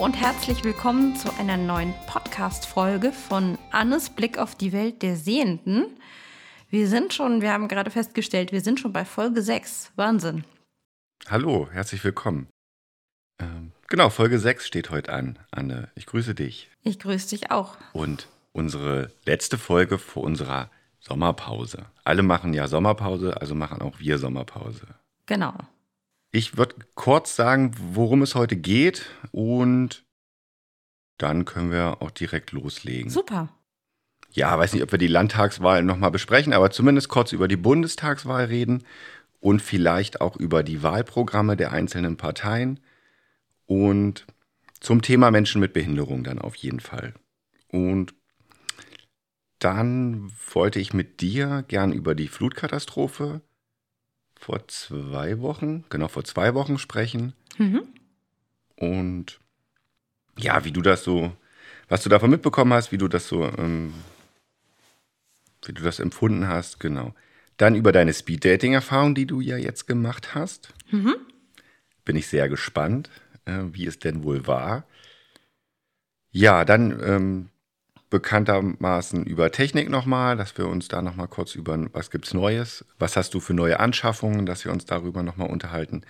und herzlich willkommen zu einer neuen Podcast-Folge von Annes Blick auf die Welt der Sehenden. Wir sind schon, wir haben gerade festgestellt, wir sind schon bei Folge 6. Wahnsinn. Hallo, herzlich willkommen. Ähm, genau, Folge 6 steht heute an. Anne, ich grüße dich. Ich grüße dich auch. Und unsere letzte Folge vor unserer Sommerpause. Alle machen ja Sommerpause, also machen auch wir Sommerpause. Genau. Ich würde kurz sagen, worum es heute geht und dann können wir auch direkt loslegen. Super. Ja, weiß nicht, ob wir die Landtagswahl nochmal besprechen, aber zumindest kurz über die Bundestagswahl reden und vielleicht auch über die Wahlprogramme der einzelnen Parteien und zum Thema Menschen mit Behinderung dann auf jeden Fall. Und dann wollte ich mit dir gern über die Flutkatastrophe vor zwei Wochen, genau vor zwei Wochen sprechen. Mhm. Und ja, wie du das so, was du davon mitbekommen hast, wie du das so, ähm, wie du das empfunden hast, genau. Dann über deine Speed-Dating-Erfahrung, die du ja jetzt gemacht hast. Mhm. Bin ich sehr gespannt, äh, wie es denn wohl war. Ja, dann ähm, bekanntermaßen über Technik nochmal, dass wir uns da nochmal kurz über, was gibt's Neues, was hast du für neue Anschaffungen, dass wir uns darüber nochmal unterhalten.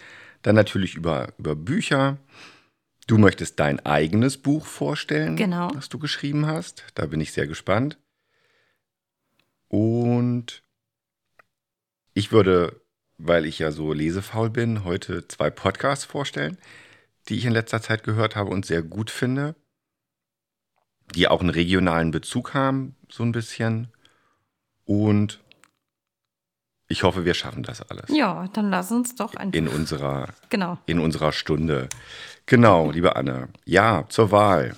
Dann natürlich über, über Bücher. Du möchtest dein eigenes Buch vorstellen, Genau. das du geschrieben hast. Da bin ich sehr gespannt. Und ich würde, weil ich ja so lesefaul bin, heute zwei Podcasts vorstellen, die ich in letzter Zeit gehört habe und sehr gut finde die auch einen regionalen Bezug haben, so ein bisschen. Und ich hoffe, wir schaffen das alles. Ja, dann lass uns doch ein. In unserer, Genau. in unserer Stunde. Genau, liebe Anne. Ja, zur Wahl.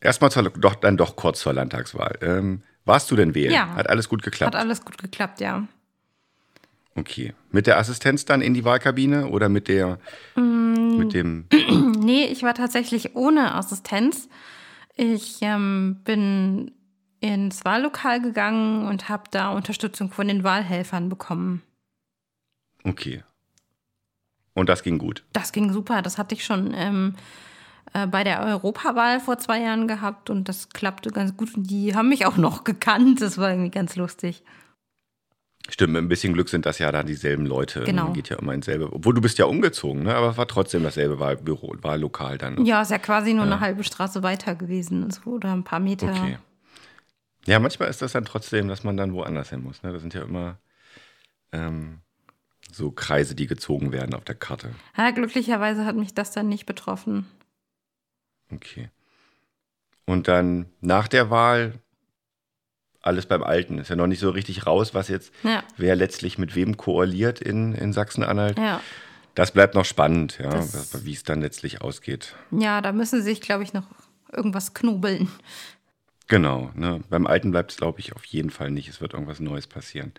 Erstmal zur, doch, dann doch kurz zur Landtagswahl. Ähm, warst du denn wählen? Ja. Hat alles gut geklappt? Hat alles gut geklappt, ja. okay. Mit der Assistenz dann in die Wahlkabine oder mit der, Mm. mit dem, Nee, ich war tatsächlich ohne Assistenz. Ich ähm, bin ins Wahllokal gegangen und habe da Unterstützung von den Wahlhelfern bekommen. okay. Und das ging gut. Das ging super. Das hatte ich schon ähm, äh, bei der Europawahl vor zwei Jahren gehabt und das klappte ganz gut. Und die haben mich auch noch gekannt. Das war irgendwie ganz lustig. Stimmt, mit ein bisschen Glück sind das ja dann dieselben Leute. Genau. Man geht ja immer ins selbe. Obwohl du bist ja umgezogen, ne? aber es war trotzdem dasselbe Wahlbüro, Wahllokal dann. Ja, ist ja quasi nur eine halbe Straße weiter gewesen. So, oder ein paar Meter. Okay. Ja, manchmal ist das dann trotzdem, dass man dann woanders hin muss. Ne? Das sind ja immer ähm, so Kreise, die gezogen werden auf der Karte. Ja, glücklicherweise hat mich das dann nicht betroffen. Okay. Und dann nach der Wahl alles beim Alten. Ist ja noch nicht so richtig raus, was jetzt, Ja, wer letztlich mit wem koaliert in, in Sachsen-Anhalt. ja. Das bleibt noch spannend, ja, wie es dann letztlich ausgeht. Ja, da müssen sie sich, glaube ich, noch irgendwas knobeln. Genau, ne? beim Alten bleibt es, glaube ich, auf jeden Fall nicht. Es wird irgendwas Neues passieren.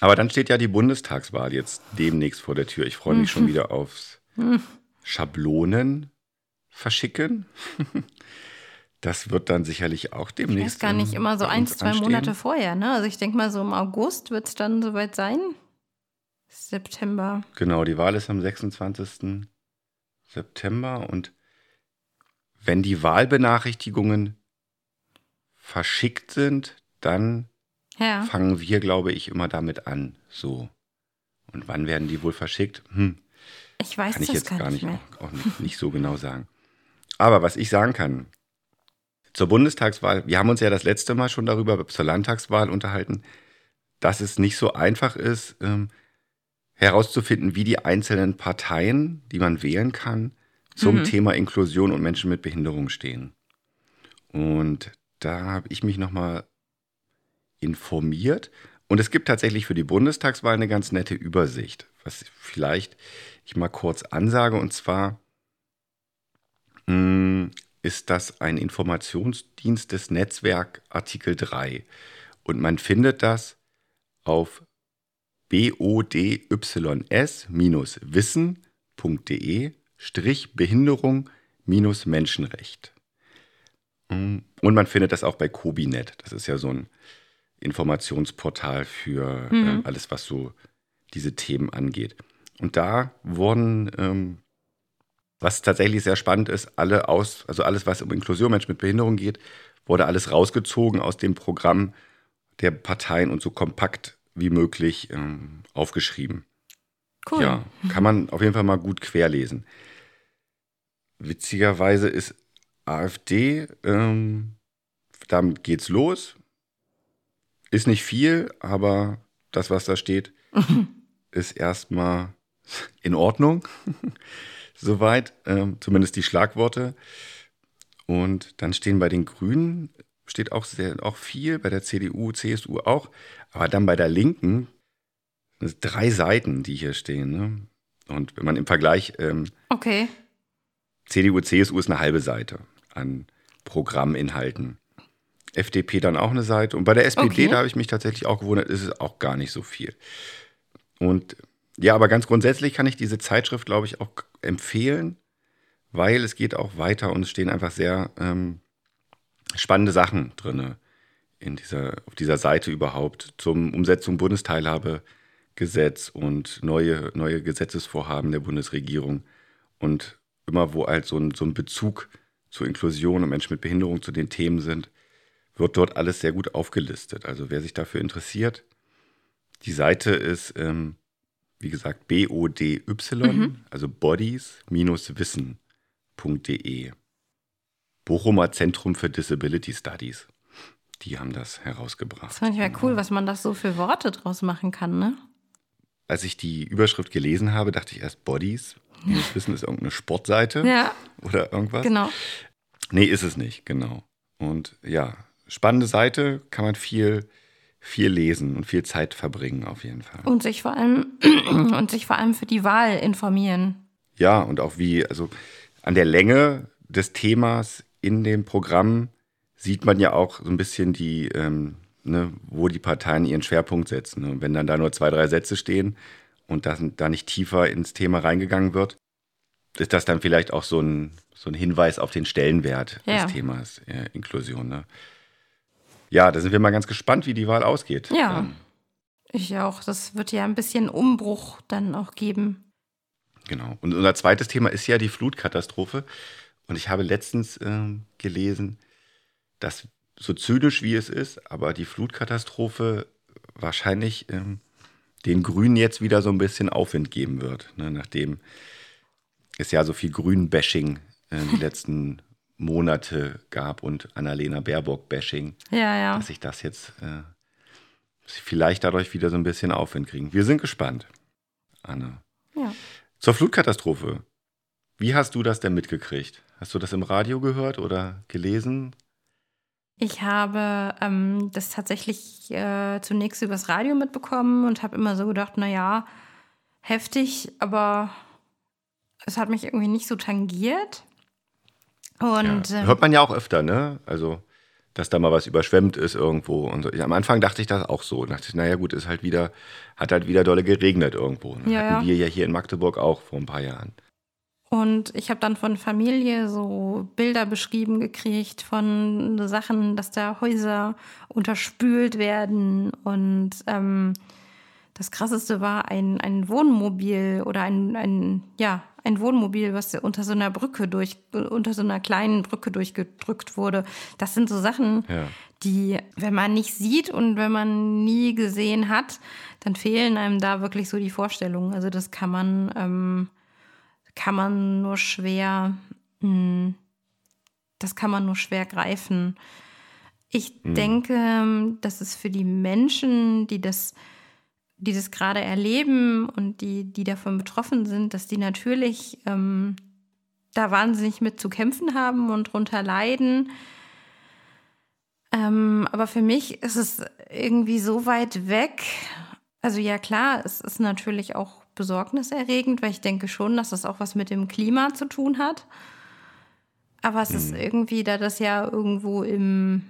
Aber dann steht ja die Bundestagswahl jetzt demnächst vor der Tür. Ich freue mich schon wieder aufs Schablonen verschicken. Das wird dann sicherlich auch Ich demnächst. weiß gar nicht, immer so ein, zwei anstehen. Monate vorher, ne? Also ich denke mal, so im August wird es dann soweit sein. September. Genau, die Wahl ist am 26. September und wenn die Wahlbenachrichtigungen verschickt sind, dann Ja. fangen wir, glaube ich, immer damit an. So. Und wann werden die wohl verschickt? Hm, Ich weiß kann ich jetzt gar, gar nicht nicht, mehr. auch, auch nicht, nicht so genau sagen. Aber was ich sagen kann, zur Bundestagswahl, wir haben uns ja das letzte Mal schon darüber zur Landtagswahl unterhalten, dass es nicht so einfach ist, ähm, herauszufinden, wie die einzelnen Parteien, die man wählen kann, zum Mhm. Thema Inklusion und Menschen mit Behinderung stehen. Und da habe ich mich nochmal informiert. Und es gibt tatsächlich für die Bundestagswahl eine ganz nette Übersicht, was vielleicht ich mal kurz ansage. Und zwar mh, ist das ein Informationsdienst des Netzwerk Artikel 3. Und man findet das auf bodys-wissen.de Strich Behinderung minus Menschenrecht. Mm, Und man findet das auch bei Kobinet. Das ist ja so ein Informationsportal für Mhm. ähm, alles, was so diese Themen angeht. Und da wurden ähm, Was tatsächlich sehr spannend ist, alle aus, also alles, was um Inklusion, Menschen mit Behinderung geht, wurde alles rausgezogen aus dem Programm der Parteien und so kompakt wie möglich ähm, aufgeschrieben. Cool. Ja, kann man auf jeden Fall mal gut querlesen. Witzigerweise ist AfD, ähm, damit geht's los. Ist nicht viel, aber das, was da steht, ist erstmal in Ordnung. Soweit, ähm, zumindest die Schlagworte. Und dann stehen bei den Grünen, steht auch, sehr, auch viel, bei der CDU, CSU auch. Aber dann bei der Linken, drei Seiten, die hier stehen. Ne? Und wenn man im Vergleich, ähm, Okay. CDU, CSU ist eine halbe Seite an Programminhalten. FDP dann auch eine Seite. Und bei der SPD, Okay. da habe ich mich tatsächlich auch gewundert, ist es auch gar nicht so viel. Und ja, aber ganz grundsätzlich kann ich diese Zeitschrift, glaube ich, auch empfehlen, weil es geht auch weiter und es stehen einfach sehr ähm, spannende Sachen drin in dieser, auf dieser Seite überhaupt zum Umsetzung Bundesteilhabegesetz und neue, neue Gesetzesvorhaben der Bundesregierung und immer wo halt so ein, so ein Bezug zur Inklusion und Menschen mit Behinderung zu den Themen sind, wird dort alles sehr gut aufgelistet. Also wer sich dafür interessiert, die Seite ist, ähm, wie gesagt, B-O-D-Y, also bodies-wissen.de. Bochumer Zentrum für Disability Studies. Die haben das herausgebracht. Das fand ich mal cool, was man da so für Worte draus machen kann, ne? Als ich die Überschrift gelesen habe, dachte ich erst Bodies. Das Wissen ist irgendeine Sportseite Ja, oder irgendwas. genau. Nee, ist es nicht, genau. Und ja, spannende Seite, kann man viel, viel lesen und viel Zeit verbringen auf jeden Fall. Und sich vor allem und sich vor allem für die Wahl informieren. Ja, und auch wie, also an der Länge des Themas in dem Programm sieht man ja auch so ein bisschen die, ähm, ne, wo die Parteien ihren Schwerpunkt setzen. Und wenn dann da nur zwei, drei Sätze stehen und da, da nicht tiefer ins Thema reingegangen wird, ist das dann vielleicht auch so ein, so ein Hinweis auf den Stellenwert Ja. des Themas äh, Inklusion. Ne? Ja, da sind wir mal ganz gespannt, wie die Wahl ausgeht. Ja. Dann. Ich auch. Das wird ja ein bisschen Umbruch dann auch geben. Genau. Und unser zweites Thema ist ja die Flutkatastrophe. Und ich habe letztens ähm, gelesen, dass so zynisch wie es ist, aber die Flutkatastrophe wahrscheinlich ähm, den Grünen jetzt wieder so ein bisschen Aufwind geben wird, ne, nachdem es ja so viel Grün-Bashing äh, die letzten Monate gab und Annalena Baerbock-Bashing, Ja, ja. dass sich das jetzt äh, vielleicht dadurch wieder so ein bisschen Aufwind kriegen. Wir sind gespannt, Anne. ja. Zur Flutkatastrophe. Wie hast du das denn mitgekriegt? Hast du das im Radio gehört oder gelesen? Ich habe ähm, das tatsächlich äh, zunächst übers Radio mitbekommen und habe immer so gedacht, naja, heftig, aber es hat mich irgendwie nicht so tangiert. Und ja. ähm, Hört man ja auch öfter, ne? Also, dass da mal was überschwemmt ist irgendwo. Und so. Am Anfang dachte ich das auch so. Da dachte ich, naja, gut, ist halt wieder, hat halt wieder dolle geregnet irgendwo. Ne? Ja, Hatten ja. wir ja hier in Magdeburg auch vor ein paar Jahren. Und ich habe dann von Familie so Bilder beschrieben gekriegt von Sachen, dass da Häuser unterspült werden. Und ähm, das Krasseste war ein, ein Wohnmobil oder ein, ein, ja, ein Wohnmobil, was unter so einer Brücke durch, unter so einer kleinen Brücke durchgedrückt wurde. Das sind so Sachen, Ja. die, wenn man nicht sieht und wenn man nie gesehen hat, dann fehlen einem da wirklich so die Vorstellungen. Also das kann man, ähm, kann man nur schwer, mh, das kann man nur schwer greifen. Ich denke, dass es für die Menschen, die das, die das gerade erleben und die, die davon betroffen sind, dass die natürlich ähm, da wahnsinnig mit zu kämpfen haben und drunter leiden. Ähm, aber für mich ist es irgendwie so weit weg. Also ja klar, es ist natürlich auch besorgniserregend, weil ich denke schon, dass das auch was mit dem Klima zu tun hat. Aber es ist irgendwie, da das ja irgendwo im,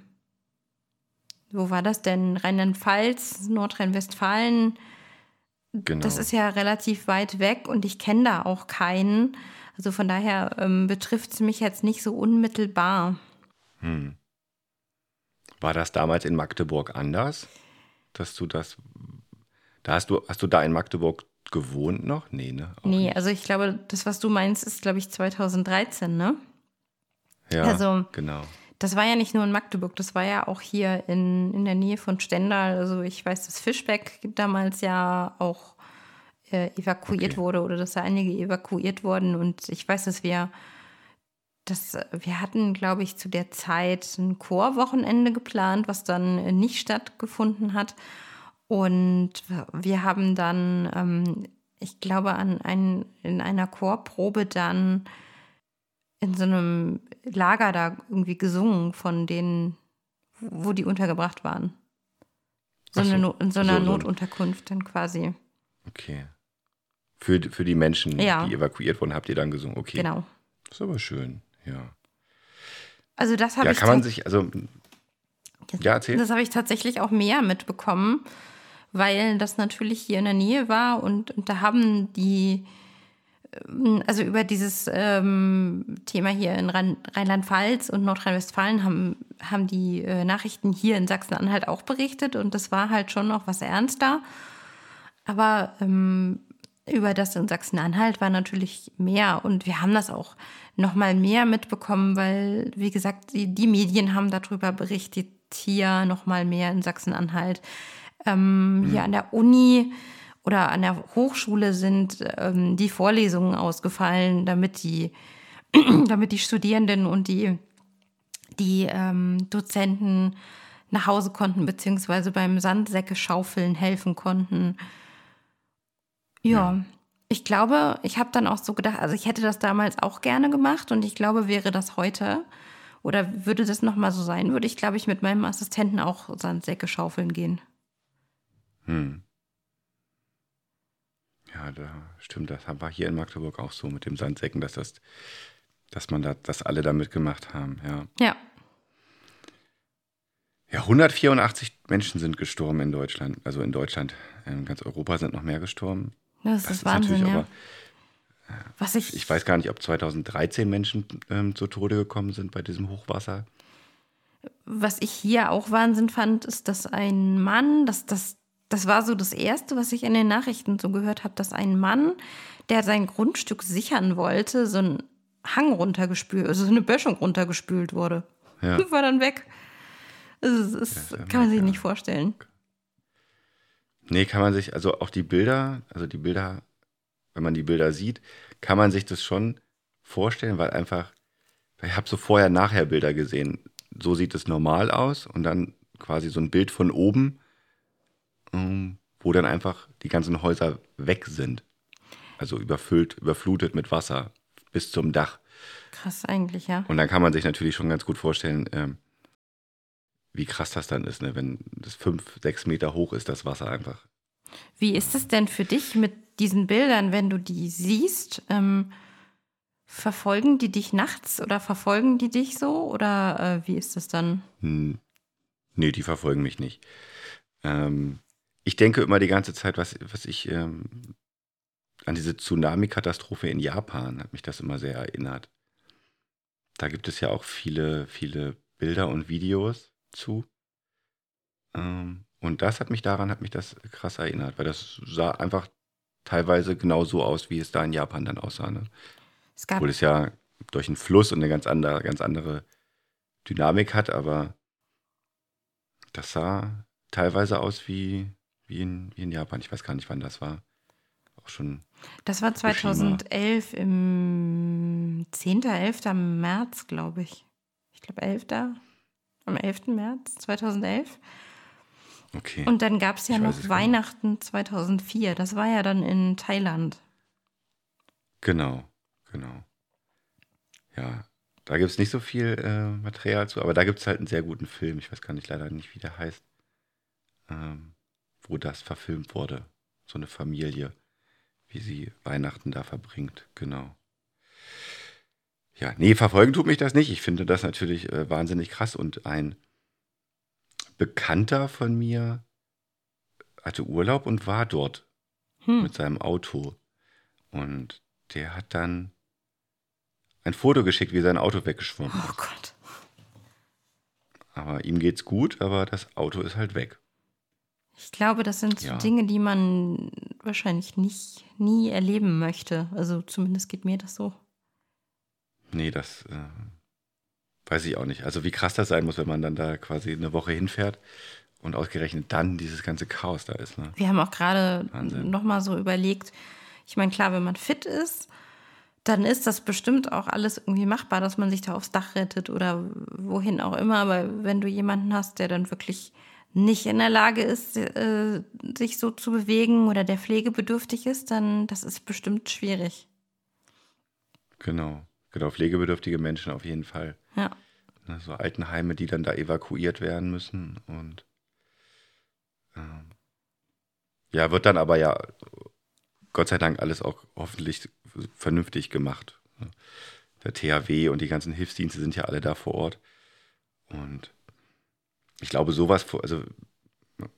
wo war das denn? Rheinland-Pfalz, Nordrhein-Westfalen, Genau. das ist ja relativ weit weg und ich kenne da auch keinen. Also von daher ähm, betrifft es mich jetzt nicht so unmittelbar. War das damals in Magdeburg anders? Dass du das, da hast du, hast du da in Magdeburg gewohnt noch? Nee, ne? Auch nee, nicht. also ich glaube, das, was du meinst, ist, glaube ich, 2013, ne? Ja, also, genau. Das war ja nicht nur in Magdeburg, das war ja auch hier in, in der Nähe von Stendal. Also ich weiß, dass Fischbeck damals ja auch äh, evakuiert okay. wurde oder dass da einige evakuiert wurden. Und ich weiß, dass wir das, wir hatten, glaube ich, zu der Zeit ein Chorwochenende geplant, was dann nicht stattgefunden hat. Und wir haben dann, ähm, ich glaube, an ein, in einer Chorprobe dann in so einem Lager da irgendwie gesungen von denen, wo die untergebracht waren. So, so. Eine, in so einer so, Notunterkunft dann quasi. Okay. Für, für die Menschen, ja. die evakuiert wurden, habt ihr dann gesungen. Okay. Genau. Das ist aber schön, ja. Also das habe ja, ich. kann man sich, also. Ja, erzähl. Das habe ich tatsächlich auch mehr mitbekommen, weil das natürlich hier in der Nähe war und, und da haben die also über dieses ähm, Thema hier in Rheinland-Pfalz und Nordrhein-Westfalen haben, haben die äh, Nachrichten hier in Sachsen-Anhalt auch berichtet und das war halt schon noch was ernster. Aber ähm, über das in Sachsen-Anhalt war natürlich mehr und wir haben das auch noch mal mehr mitbekommen, weil, wie gesagt, die, die Medien haben darüber berichtet, hier noch mal mehr in Sachsen-Anhalt. Ähm, mhm. Hier an der Uni oder an der Hochschule sind ähm, die Vorlesungen ausgefallen, damit die, damit die Studierenden und die, die ähm, Dozenten nach Hause konnten, beziehungsweise beim Sandsäcke schaufeln helfen konnten. Ja, ja. ich glaube, ich habe dann auch so gedacht, also ich hätte das damals auch gerne gemacht und ich glaube, wäre das heute oder würde das nochmal so sein, würde ich, glaube ich, mit meinem Assistenten auch Sandsäcke schaufeln gehen. Hm. Ja, da stimmt, das war hier in Magdeburg auch so mit dem Sandsäcken, dass das, dass man da, dass alle da mitgemacht haben, ja. Ja. Ja, 184 Menschen sind gestorben in Deutschland. Also in Deutschland, in ganz Europa sind noch mehr gestorben. Das, das ist, Wahnsinn, ja. Aber, Was ich, ich weiß gar nicht, ob 2013 Menschen ähm, zu Tode gekommen sind bei diesem Hochwasser. Was ich hier auch Wahnsinn fand, ist, dass ein Mann, dass das das war so das Erste, was ich in den Nachrichten so gehört habe, dass ein Mann, der sein Grundstück sichern wollte, so einen Hang runtergespült, also so eine Böschung runtergespült wurde. Ja. War dann weg. Das, das ja, kann man sich ja. nicht vorstellen. Nee, kann man sich, also auch die Bilder, also die Bilder, wenn man die Bilder sieht, kann man sich das schon vorstellen, weil einfach, ich habe so vorher-nachher Bilder gesehen. So sieht es normal aus und dann quasi so ein Bild von oben wo dann einfach die ganzen Häuser weg sind. Also überfüllt, überflutet mit Wasser bis zum Dach. Krass eigentlich, ja. Und dann kann man sich natürlich schon ganz gut vorstellen, ähm, wie krass das dann ist, ne? wenn das fünf, sechs Meter hoch ist, das Wasser einfach. Wie ist es denn für dich mit diesen Bildern, wenn du die siehst? Ähm, verfolgen die dich nachts oder verfolgen die dich so? Oder äh, wie ist das dann? Hm. Nee, die verfolgen mich nicht. Ähm, ich denke immer die ganze Zeit, was, was ich ähm, an diese Tsunami-Katastrophe in Japan hat mich das immer sehr erinnert. Da gibt es ja auch viele, viele Bilder und Videos zu. Ähm, und das hat mich daran, hat mich das krass erinnert, weil das sah einfach teilweise genau so aus, wie es da in Japan dann aussah. Ne? Es gab Obwohl es ja durch einen Fluss und eine ganz andere, ganz andere Dynamik hat, aber das sah teilweise aus wie, wie in, wie in Japan. Ich weiß gar nicht, wann das war. Auch schon. Das war 2011 Fukushima. im 10. 11. März, glaube ich. Ich glaube 11. Am 11. März 2011. Okay. Und dann gab es ja ich noch Weihnachten 2004. Das war ja dann in Thailand. Genau, genau. Ja, da gibt es nicht so viel äh, Material zu, aber da gibt es halt einen sehr guten Film. Ich weiß gar nicht leider nicht, wie der heißt. Ähm, wo das verfilmt wurde. So eine Familie, wie sie Weihnachten da verbringt. Genau. Ja, nee, verfolgen tut mich das nicht. Ich finde das natürlich äh, wahnsinnig krass. Und ein Bekannter von mir hatte Urlaub und war dort hm. mit seinem Auto. Und der hat dann ein Foto geschickt, wie sein Auto weggeschwommen ist. Oh Gott. Aber ihm geht's gut, aber das Auto ist halt weg. Ich glaube, das sind so ja. Dinge, die man wahrscheinlich nicht, nie erleben möchte. Also zumindest geht mir das so. Nee, das äh, weiß ich auch nicht. Also wie krass das sein muss, wenn man dann da quasi eine Woche hinfährt und ausgerechnet dann dieses ganze Chaos da ist. Ne? Wir haben auch gerade nochmal so überlegt, ich meine, klar, wenn man fit ist, dann ist das bestimmt auch alles irgendwie machbar, dass man sich da aufs Dach rettet oder wohin auch immer. Aber wenn du jemanden hast, der dann wirklich nicht in der Lage ist, äh, sich so zu bewegen oder der pflegebedürftig ist, dann das ist bestimmt schwierig. Genau, genau, pflegebedürftige Menschen auf jeden Fall. Ja. Ne, so Altenheime, die dann da evakuiert werden müssen und ähm, ja, wird dann aber ja Gott sei Dank alles auch hoffentlich vernünftig gemacht. Ne. Der THW und die ganzen Hilfsdienste sind ja alle da vor Ort. Und ich glaube, sowas, also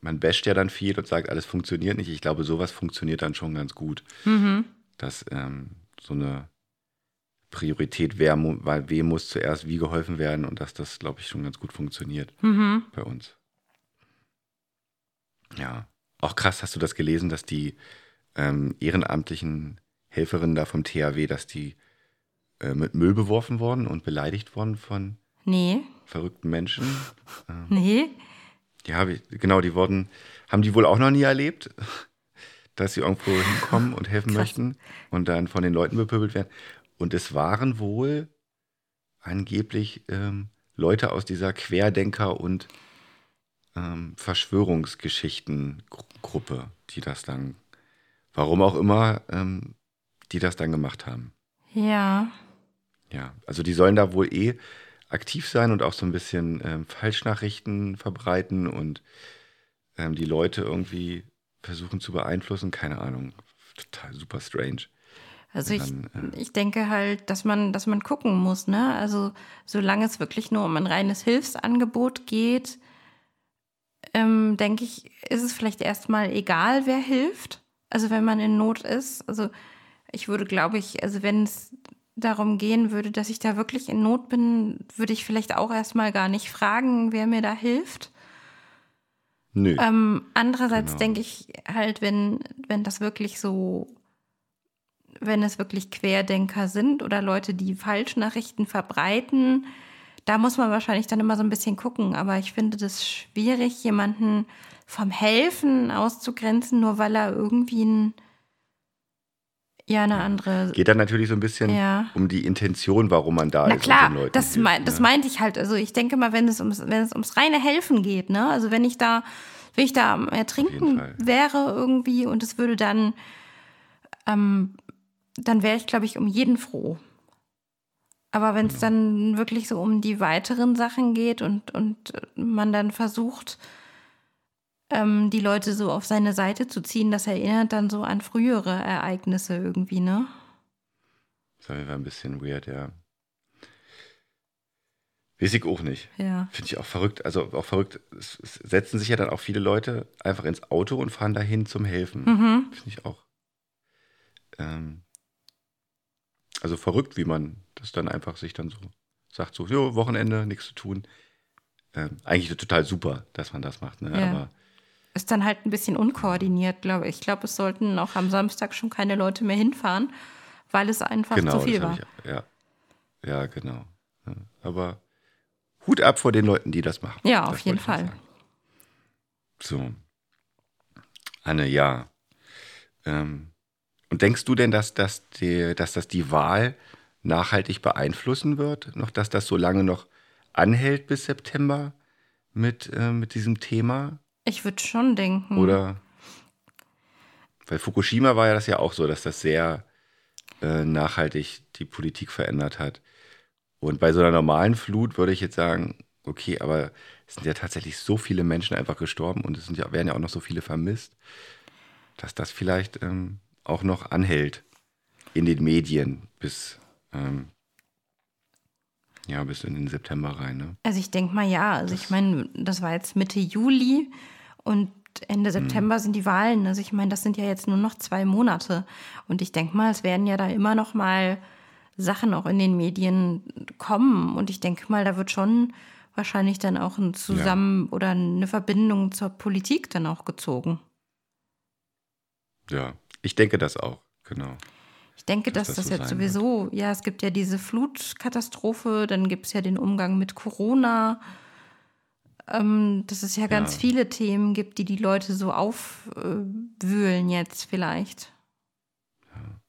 man basht ja dann viel und sagt, alles funktioniert nicht. Ich glaube, sowas funktioniert dann schon ganz gut. Mhm. Dass ähm, so eine Priorität, wer, weil wem muss zuerst wie geholfen werden und dass das, glaube ich, schon ganz gut funktioniert mhm. bei uns. Ja, auch krass, hast du das gelesen, dass die ähm, ehrenamtlichen Helferinnen da vom THW, dass die äh, mit Müll beworfen worden und beleidigt worden von nee. Verrückten Menschen. Ähm, nee. Ja, genau, die wurden, haben die wohl auch noch nie erlebt, dass sie irgendwo hinkommen und helfen Krass. möchten und dann von den Leuten bepöbelt werden. Und es waren wohl angeblich ähm, Leute aus dieser Querdenker- und ähm, Verschwörungsgeschichtengruppe, die das dann, warum auch immer, ähm, die das dann gemacht haben. Ja. Ja, also die sollen da wohl eh aktiv sein und auch so ein bisschen ähm, Falschnachrichten verbreiten und ähm, die Leute irgendwie versuchen zu beeinflussen. Keine Ahnung. Total super strange. Also dann, ich, äh, ich denke halt, dass man, dass man gucken muss, ne? Also solange es wirklich nur um ein reines Hilfsangebot geht, ähm, denke ich, ist es vielleicht erstmal egal, wer hilft. Also wenn man in Not ist. Also ich würde, glaube ich, also wenn es darum gehen würde, dass ich da wirklich in Not bin, würde ich vielleicht auch erstmal gar nicht fragen, wer mir da hilft. Nö. Ähm, andererseits genau. denke ich halt, wenn, wenn das wirklich so, wenn es wirklich Querdenker sind oder Leute, die Falschnachrichten verbreiten, da muss man wahrscheinlich dann immer so ein bisschen gucken. Aber ich finde das schwierig, jemanden vom Helfen auszugrenzen, nur weil er irgendwie ein ja, eine andere. Geht dann natürlich so ein bisschen ja. um die Intention, warum man da Na ist. Klar, und den Leuten das, hilft, mein, das ne? meinte ich halt. Also ich denke mal, wenn es ums, wenn es ums reine Helfen geht, ne? Also wenn ich da, wenn ich da am Ertrinken wäre irgendwie und es würde dann, ähm, dann wäre ich, glaube ich, um jeden froh. Aber wenn es genau. dann wirklich so um die weiteren Sachen geht und, und man dann versucht, ähm, die Leute so auf seine Seite zu ziehen, das erinnert dann so an frühere Ereignisse irgendwie, ne? Das war ein bisschen weird, ja. Weiß ich auch nicht. Ja. Finde ich auch verrückt. Also auch verrückt, es, es, setzen sich ja dann auch viele Leute einfach ins Auto und fahren dahin zum Helfen. Mhm. Finde ich auch. Ähm, also verrückt, wie man das dann einfach sich dann so sagt, so, jo, Wochenende, nichts zu tun. Ähm, eigentlich total super, dass man das macht, ne? Ja. Aber ist dann halt ein bisschen unkoordiniert, glaube ich. Ich glaube, es sollten auch am Samstag schon keine Leute mehr hinfahren, weil es einfach genau, zu viel war. Ich, ja. ja, genau. Aber Hut ab vor den Leuten, die das machen. Ja, das auf jeden Fall. So. Anne, ja. Ähm, und denkst du denn, dass das, die, dass das die Wahl nachhaltig beeinflussen wird? Noch, dass das so lange noch anhält bis September mit, äh, mit diesem Thema? Ich würde schon denken. Oder? Weil Fukushima war ja das ja auch so, dass das sehr äh, nachhaltig die Politik verändert hat. Und bei so einer normalen Flut würde ich jetzt sagen, okay, aber es sind ja tatsächlich so viele Menschen einfach gestorben und es sind ja, werden ja auch noch so viele vermisst, dass das vielleicht ähm, auch noch anhält in den Medien bis ähm, ja, bis in den September rein. Ne? Also ich denke mal ja. Also das ich meine, das war jetzt Mitte Juli und Ende mhm. September mhm. sind die Wahlen. Also ich meine, das sind ja jetzt nur noch zwei Monate. Und ich denke mal, es werden ja da immer noch mal Sachen auch in den Medien kommen. Und ich denke mal, da wird schon wahrscheinlich dann auch ein Zusammen- ja. oder eine Verbindung zur Politik dann auch gezogen. Ja, ich denke das auch, genau. Ich denke, dass, das, das jetzt sowieso, wird. ja, es gibt ja diese Flutkatastrophe, dann gibt es ja den Umgang mit Corona, ähm, dass es ja ganz ja. viele Themen gibt, die die Leute so aufwühlen jetzt vielleicht. Ja.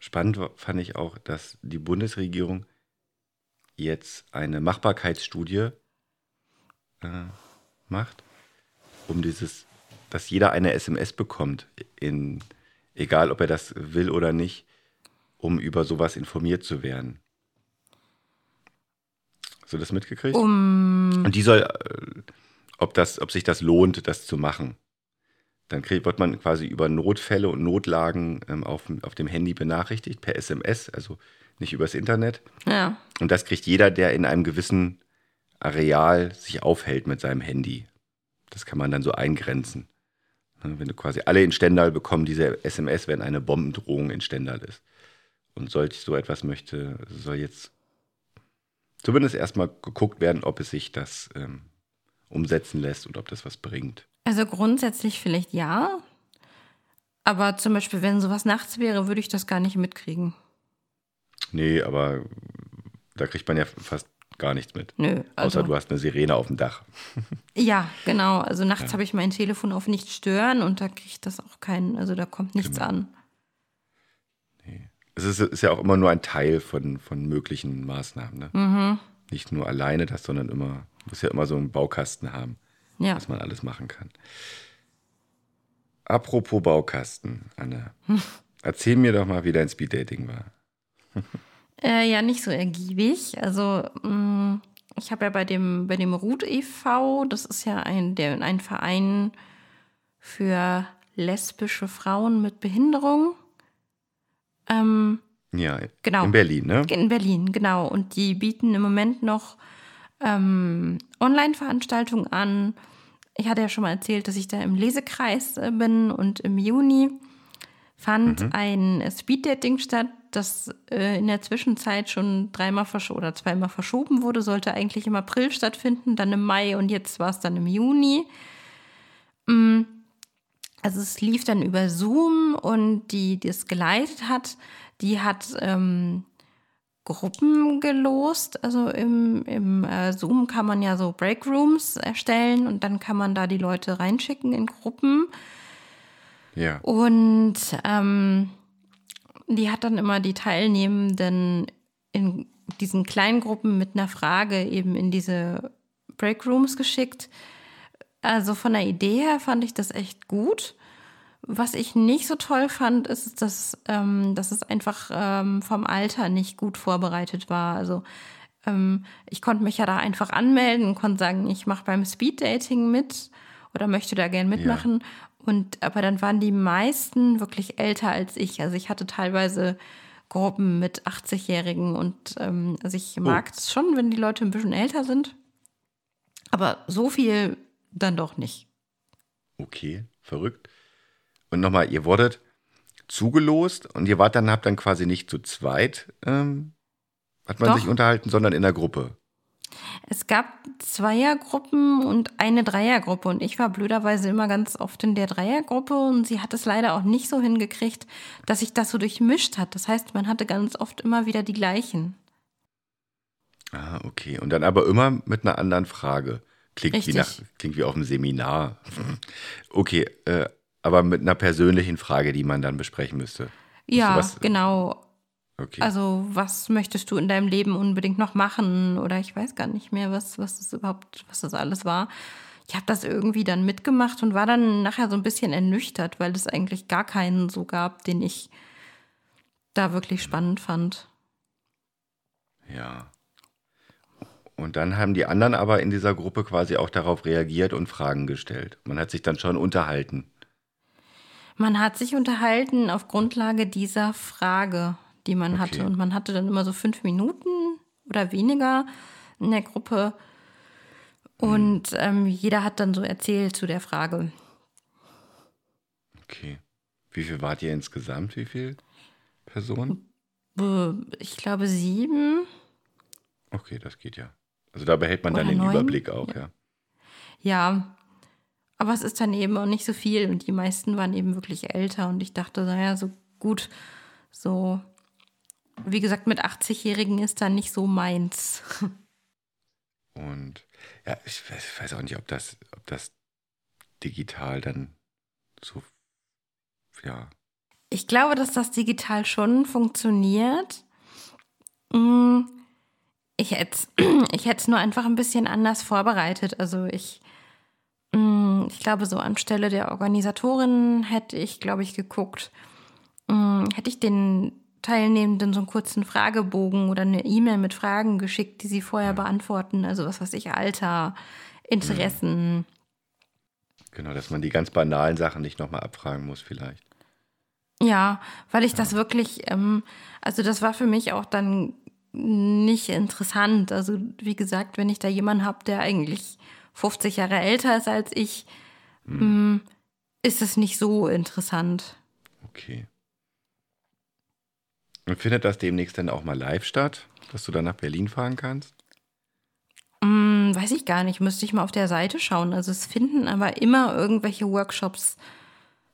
Spannend fand ich auch, dass die Bundesregierung jetzt eine Machbarkeitsstudie äh, macht, um dieses, dass jeder eine SMS bekommt, in, egal ob er das will oder nicht, um über sowas informiert zu werden. Hast du das mitgekriegt? Um Und die soll, äh, ob, das, ob sich das lohnt, das zu machen. Dann krieg, wird man quasi über Notfälle und Notlagen ähm, auf, auf dem Handy benachrichtigt, per SMS, also nicht übers Internet. Ja. Und das kriegt jeder, der in einem gewissen Areal sich aufhält mit seinem Handy. Das kann man dann so eingrenzen. Ne, wenn du quasi alle in Stendal bekommen diese SMS, wenn eine Bombendrohung in Stendal ist. Und solch so etwas möchte, soll jetzt zumindest erstmal geguckt werden, ob es sich das ähm, umsetzen lässt und ob das was bringt. Also grundsätzlich vielleicht ja. Aber zum Beispiel, wenn sowas nachts wäre, würde ich das gar nicht mitkriegen. Nee, aber da kriegt man ja fast gar nichts mit. Nö. Also, Außer du hast eine Sirene auf dem Dach. Ja, genau. Also nachts ja. habe ich mein Telefon auf nicht stören und da kriegt das auch keinen, also da kommt nichts genau. an. Nee. Es ist, ist, ja auch immer nur ein Teil von, von möglichen Maßnahmen. Ne? Mhm. Nicht nur alleine das, sondern immer, muss ja immer so einen Baukasten haben, ja. was man alles machen kann. Apropos Baukasten, Anne. Erzähl mir doch mal, wie dein Speeddating war. Äh, ja, nicht so ergiebig. Also mh, mm, ich habe ja bei dem, bei dem Ruth e.V., das ist ja ein, der, ein Verein für lesbische Frauen mit Behinderung. Ähm, ja, genau. in Berlin, ne? In Berlin, genau. Und die bieten im Moment noch ähm, Online-Veranstaltungen an. Ich hatte ja schon mal erzählt, dass ich da im Lesekreis äh, bin und im Juni fand mhm. ein Speeddating statt das äh, in der Zwischenzeit schon dreimal oder zweimal verschoben wurde, sollte eigentlich im April stattfinden, dann im Mai und jetzt war es dann im Juni. Mm, also es lief dann über Zoom und die, die es geleitet hat, die hat ähm, Gruppen gelost. Also im, im äh, Zoom kann man ja so Breakrooms erstellen und dann kann man da die Leute reinschicken in Gruppen. Ja. Und ähm, die hat dann immer die Teilnehmenden in diesen kleinen Gruppen mit einer Frage eben in diese Breakrooms geschickt. Also von der Idee her fand ich das echt gut. Was ich nicht so toll fand, ist, dass, ähm, dass es einfach ähm, vom Alter nicht gut vorbereitet war. Also ähm, ich konnte mich ja da einfach anmelden und konnte sagen, ich mache beim Speeddating mit oder möchte da gern mitmachen. Ja. Und aber dann waren die meisten wirklich älter als ich. Also ich hatte teilweise Gruppen mit 80-Jährigen und ähm, also ich oh. mag es schon, wenn die Leute ein bisschen älter sind. Aber so viel dann doch nicht. Okay, verrückt. Und nochmal, ihr wurdet zugelost und ihr wart dann, habt dann quasi nicht zu zweit, ähm, hat man doch. sich unterhalten, sondern in der Gruppe. Es gab Zweiergruppen und eine Dreiergruppe und ich war blöderweise immer ganz oft in der Dreiergruppe und sie hat es leider auch nicht so hingekriegt, dass sich das so durchmischt hat. Das heißt, man hatte ganz oft immer wieder die gleichen. Ah, okay. Und dann aber immer mit einer anderen Frage. Klingt, wie, nach, klingt wie auf einem Seminar. okay, äh, aber mit einer persönlichen Frage, die man dann besprechen müsste. Ja, genau. Okay. Also, was möchtest du in deinem Leben unbedingt noch machen? Oder ich weiß gar nicht mehr, was, was das überhaupt, was das alles war. Ich habe das irgendwie dann mitgemacht und war dann nachher so ein bisschen ernüchtert, weil es eigentlich gar keinen so gab, den ich da wirklich spannend fand. Ja. Und dann haben die anderen aber in dieser Gruppe quasi auch darauf reagiert und Fragen gestellt. Man hat sich dann schon unterhalten. Man hat sich unterhalten auf Grundlage dieser Frage die man okay. hatte. Und man hatte dann immer so fünf Minuten oder weniger in der Gruppe. Und ähm, jeder hat dann so erzählt zu der Frage. Okay. Wie viel wart ihr insgesamt? Wie viele Personen? Ich glaube sieben. Okay, das geht ja. Also da behält man Oder dann den neun. Überblick auch, ja. Ja. aber es ist dann eben auch nicht so viel und die meisten waren eben wirklich älter und ich dachte, naja, so gut, so, wie gesagt, mit 80-Jährigen ist dann nicht so meins. Und ja, ich weiß, ich weiß auch nicht, ob das, ob das digital dann so, ja. Ich glaube, dass das digital schon funktioniert. Mm, ich hätte ich es nur einfach ein bisschen anders vorbereitet. Also ich, mm, ich glaube, so anstelle der Organisatorin hätte ich, glaube ich, geguckt, mm, hätte ich den Teilnehmenden so einen kurzen Fragebogen oder eine E-Mail mit Fragen geschickt, die sie vorher beantworten. Also was weiß ich, Alter, Interessen. Genau, dass man die ganz banalen Sachen nicht nochmal abfragen muss vielleicht. Ja, weil ich ja. das wirklich, ähm, also das war für mich auch dann nicht interessant. Also wie gesagt, wenn ich da jemanden habe, der eigentlich 50 Jahre älter ist als ich, hm. ist es nicht so interessant. Okay. Und findet das demnächst dann auch mal live statt, dass du dann nach Berlin fahren kannst? Hm, weiß ich gar nicht, müsste ich mal auf der Seite schauen. Also es finden aber immer irgendwelche Workshops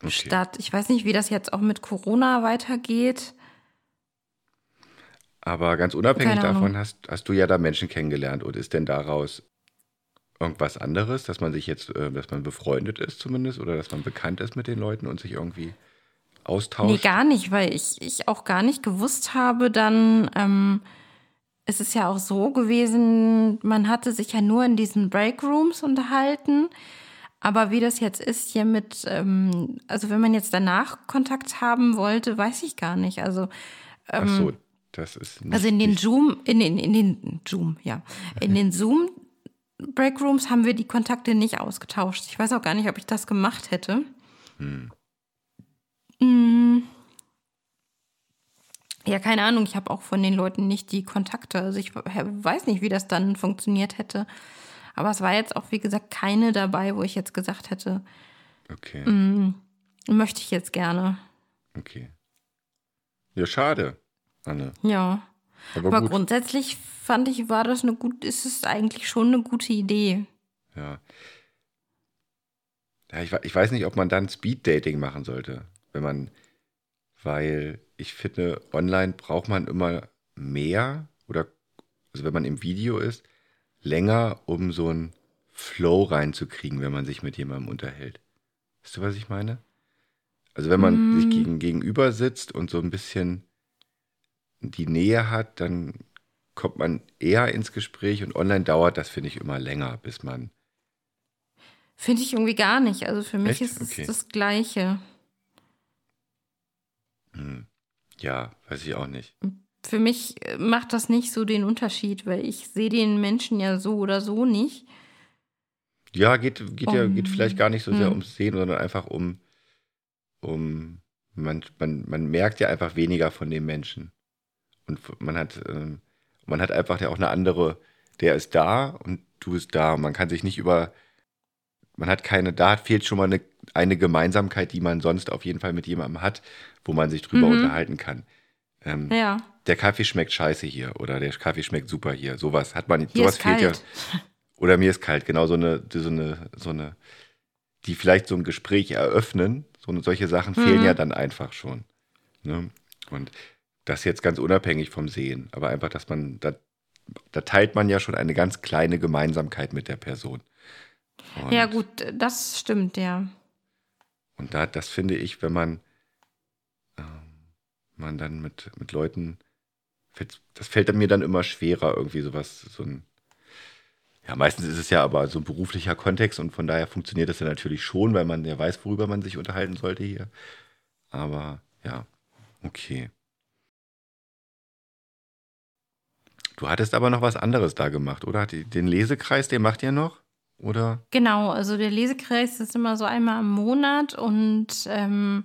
okay. statt. Ich weiß nicht, wie das jetzt auch mit Corona weitergeht. Aber ganz unabhängig davon hast, hast du ja da Menschen kennengelernt und ist denn daraus irgendwas anderes, dass man sich jetzt, äh, dass man befreundet ist zumindest oder dass man bekannt ist mit den Leuten und sich irgendwie austauscht? Nee, gar nicht, weil ich, ich auch gar nicht gewusst habe, dann ähm, es ist ja auch so gewesen, man hatte sich ja nur in diesen Breakrooms unterhalten. Aber wie das jetzt ist hier mit, ähm, also wenn man jetzt danach Kontakt haben wollte, weiß ich gar nicht. Also ähm, Ach so, das ist nicht, also in den Zoom, in den, in den Zoom, ja, in den Zoom Breakrooms haben wir die Kontakte nicht ausgetauscht. Ich weiß auch gar nicht, ob ich das gemacht hätte. Hm. Mm. Ja, keine Ahnung. Ich habe auch von den Leuten nicht die Kontakte. Also ich weiß nicht, wie das dann funktioniert hätte. Aber es war jetzt auch, wie gesagt, keine dabei, wo ich jetzt gesagt hätte, okay. Mm, möchte ich jetzt gerne. Okay. Ja, schade, Anne. Ja. Aber, Aber grundsätzlich fand ich, war das eine gut, ist es eigentlich schon eine gute Idee. Ja. Ja, ich, ich weiß nicht, ob man dann Speed-Dating machen sollte wenn man, weil ich finde, online braucht man immer mehr oder, also wenn man im Video ist, länger, um so einen Flow reinzukriegen, wenn man sich mit jemandem unterhält. Weißt du, was ich meine? Also wenn man mm. sich gegen, gegenüber sitzt und so ein bisschen die Nähe hat, dann kommt man eher ins Gespräch und online dauert das, finde ich, immer länger, bis man. Finde ich irgendwie gar nicht. Also für mich Echt? ist es okay. das Gleiche. Hm. Ja, weiß ich auch nicht. Für mich äh, macht das nicht so den Unterschied, weil ich sehe den Menschen ja so oder so nicht. Ja, geht, geht um, ja, geht vielleicht gar nicht so sehr hm. ums Sehen, sondern einfach um, um man, man, man merkt ja einfach weniger von dem Menschen. Und man hat, ähm, man hat einfach ja auch eine andere, der ist da und du bist da. Man kann sich nicht über, man hat keine, da fehlt schon mal eine, eine Gemeinsamkeit, die man sonst auf jeden Fall mit jemandem hat, wo man sich drüber mhm. unterhalten kann. Ähm, ja. Der Kaffee schmeckt scheiße hier oder der Kaffee schmeckt super hier. Sowas hat man, hier sowas fehlt kalt. ja. Oder mir ist kalt, genau so eine, so eine, so eine, die vielleicht so ein Gespräch eröffnen. So eine, solche Sachen mhm. fehlen ja dann einfach schon. Ne? Und das jetzt ganz unabhängig vom Sehen, aber einfach, dass man, da, da teilt man ja schon eine ganz kleine Gemeinsamkeit mit der Person. Und ja, gut, das stimmt, ja. Und da, das finde ich, wenn man man dann mit, mit Leuten, das fällt mir dann immer schwerer, irgendwie sowas, so ein, ja, meistens ist es ja aber so ein beruflicher Kontext und von daher funktioniert das ja natürlich schon, weil man ja weiß, worüber man sich unterhalten sollte hier. Aber ja, okay. Du hattest aber noch was anderes da gemacht, oder? Den Lesekreis, den macht ihr noch? Oder? Genau, also der Lesekreis ist immer so einmal im Monat und ähm,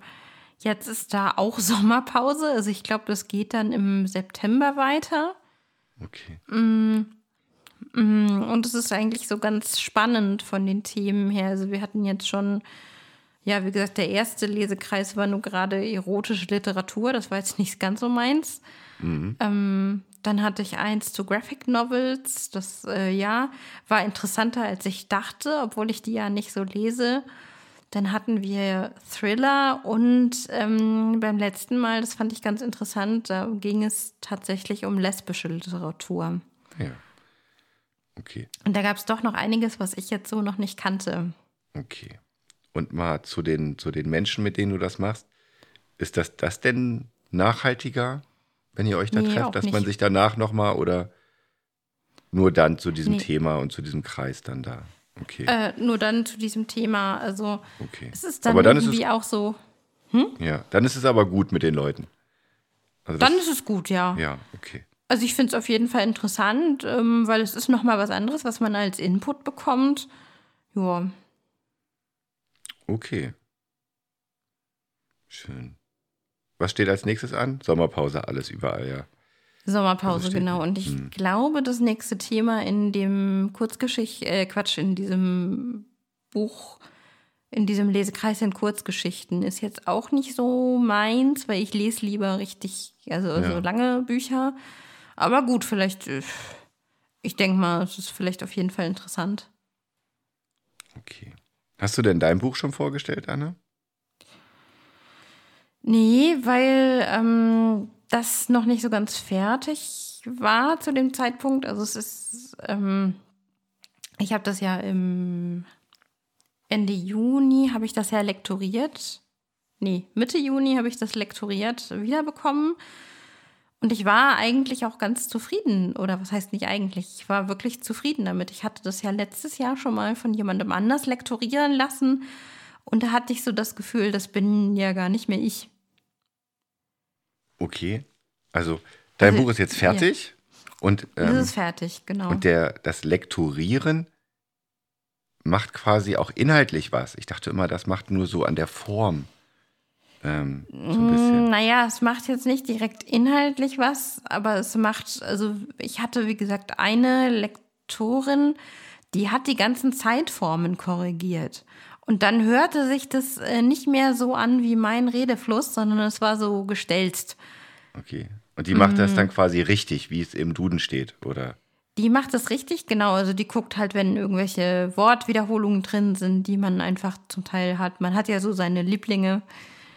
Jetzt ist da auch Sommerpause. Also ich glaube, das geht dann im September weiter. Okay. Mm, mm, und es ist eigentlich so ganz spannend von den Themen her. Also wir hatten jetzt schon, ja, wie gesagt, der erste Lesekreis war nur gerade erotische Literatur. Das war jetzt nicht ganz so meins. Mhm. Ähm, dann hatte ich eins zu Graphic Novels. Das äh, ja war interessanter, als ich dachte, obwohl ich die ja nicht so lese. Dann hatten wir Thriller und ähm, beim letzten Mal, das fand ich ganz interessant, da ging es tatsächlich um lesbische Literatur. Ja. Okay. Und da gab es doch noch einiges, was ich jetzt so noch nicht kannte. Okay. Und mal zu den, zu den Menschen, mit denen du das machst. Ist das, das denn nachhaltiger, wenn ihr euch da Nee, trefft, dass man nicht. sich danach nochmal oder nur dann zu diesem Nee. Thema und zu diesem Kreis dann da? Okay. Äh, nur dann zu diesem Thema. Also okay. es ist dann, aber dann ist irgendwie es, auch so. ja, dann ist es aber gut mit den Leuten. Also das, Dann ist es gut, ja. ja, okay. Also ich finde es auf jeden Fall interessant, ähm, weil es ist noch mal was anderes, was man als Input bekommt. Ja, Okay. Schön. Was steht als nächstes an? Sommerpause, alles überall, ja. Sommerpause, Also genau. Und ich hm. glaube, das nächste Thema in dem Kurzgeschicht, äh, Quatsch, in diesem Buch, in diesem Lesekreis in Kurzgeschichten ist jetzt auch nicht so meins, weil ich lese lieber richtig, also, Ja. lange Bücher. Aber gut, vielleicht, äh, ich denke mal, es ist vielleicht auf jeden Fall interessant. Okay. Hast du denn dein Buch schon vorgestellt, Anne? Nee, weil ähm, das noch nicht so ganz fertig war zu dem Zeitpunkt. Also es ist, ähm, ich habe das ja im Ende Juni habe ich das ja lektoriert. Nee, Mitte Juni habe ich das lektoriert wiederbekommen. Und ich war eigentlich auch ganz zufrieden. Oder was heißt nicht eigentlich? Ich war wirklich zufrieden damit. Ich hatte das ja letztes Jahr schon mal von jemandem anders lektorieren lassen. Und da hatte ich so das Gefühl, das bin ja gar nicht mehr ich. Okay. Also, dein Also, Buch ist jetzt fertig und, Das ähm, ist fertig, genau. und der, das Lektorieren macht quasi auch inhaltlich was. Ich dachte immer, das macht nur so an der Form ähm, so ein bisschen. Mm, Naja, es macht jetzt nicht direkt inhaltlich was, aber es macht, also ich hatte, wie gesagt, eine Lektorin, die hat die ganzen Zeitformen korrigiert. Und dann hörte sich das äh, nicht mehr so an wie mein Redefluss, sondern es war so gestelzt. Okay. Und die macht Mm. das dann quasi richtig, wie es im Duden steht, oder? Die macht das richtig, genau. Also die guckt halt, wenn irgendwelche Wortwiederholungen drin sind, die man einfach zum Teil hat. Man hat ja so seine Lieblinge.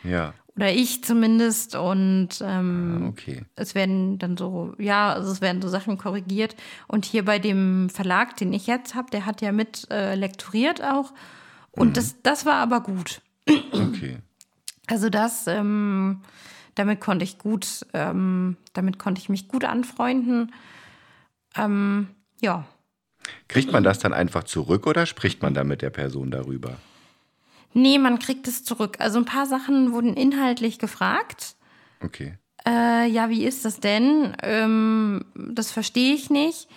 Ja. Oder ich zumindest. Und ähm, Ah, okay. es werden dann so, ja, also es werden so Sachen korrigiert. Und hier bei dem Verlag, den ich jetzt habe, der hat ja mit äh, lektoriert auch. Und das, das war aber gut. Okay. Also das, ähm, damit konnte ich gut, ähm, damit konnte ich mich gut anfreunden. Ähm, ja. Kriegt man das dann einfach zurück oder spricht man da mit der Person darüber? Nee, man kriegt es zurück. Also ein paar Sachen wurden inhaltlich gefragt. Okay. Äh, ja, wie ist das denn? Ähm, das verstehe ich nicht.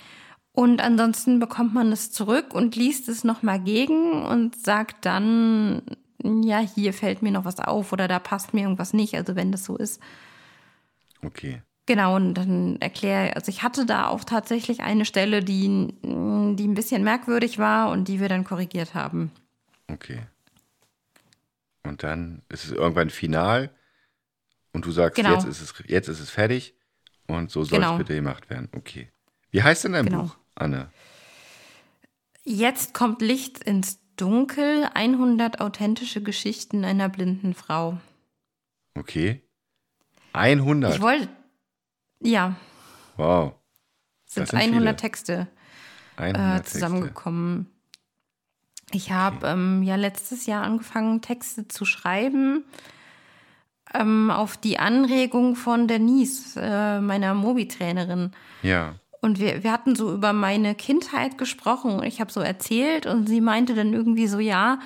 Und ansonsten bekommt man es zurück und liest es nochmal gegen und sagt dann, ja, hier fällt mir noch was auf oder da passt mir irgendwas nicht. Also wenn das so ist. Okay. Genau, und dann erkläre, also ich hatte da auch tatsächlich eine Stelle, die, die ein bisschen merkwürdig war und die wir dann korrigiert haben. Okay. Und dann ist es irgendwann final und du sagst, Genau. jetzt, ist es, jetzt ist es fertig und so soll Genau. es bitte gemacht werden. Okay. Wie heißt denn dein Genau. Buch, Anne? Jetzt kommt Licht ins Dunkel, 100 authentische Geschichten einer blinden Frau. Okay. 100. Ich wollte, ja, wow. sind, Das sind 100 viele. Texte 100 äh, Texte. zusammengekommen. Ich habe ähm, ja letztes Jahr angefangen, Texte zu schreiben ähm, auf die Anregung von Denise, äh, meiner Mobi-Trainerin. Ja. Und wir, wir hatten so über meine Kindheit gesprochen. Ich habe so erzählt und sie meinte dann irgendwie so, ja,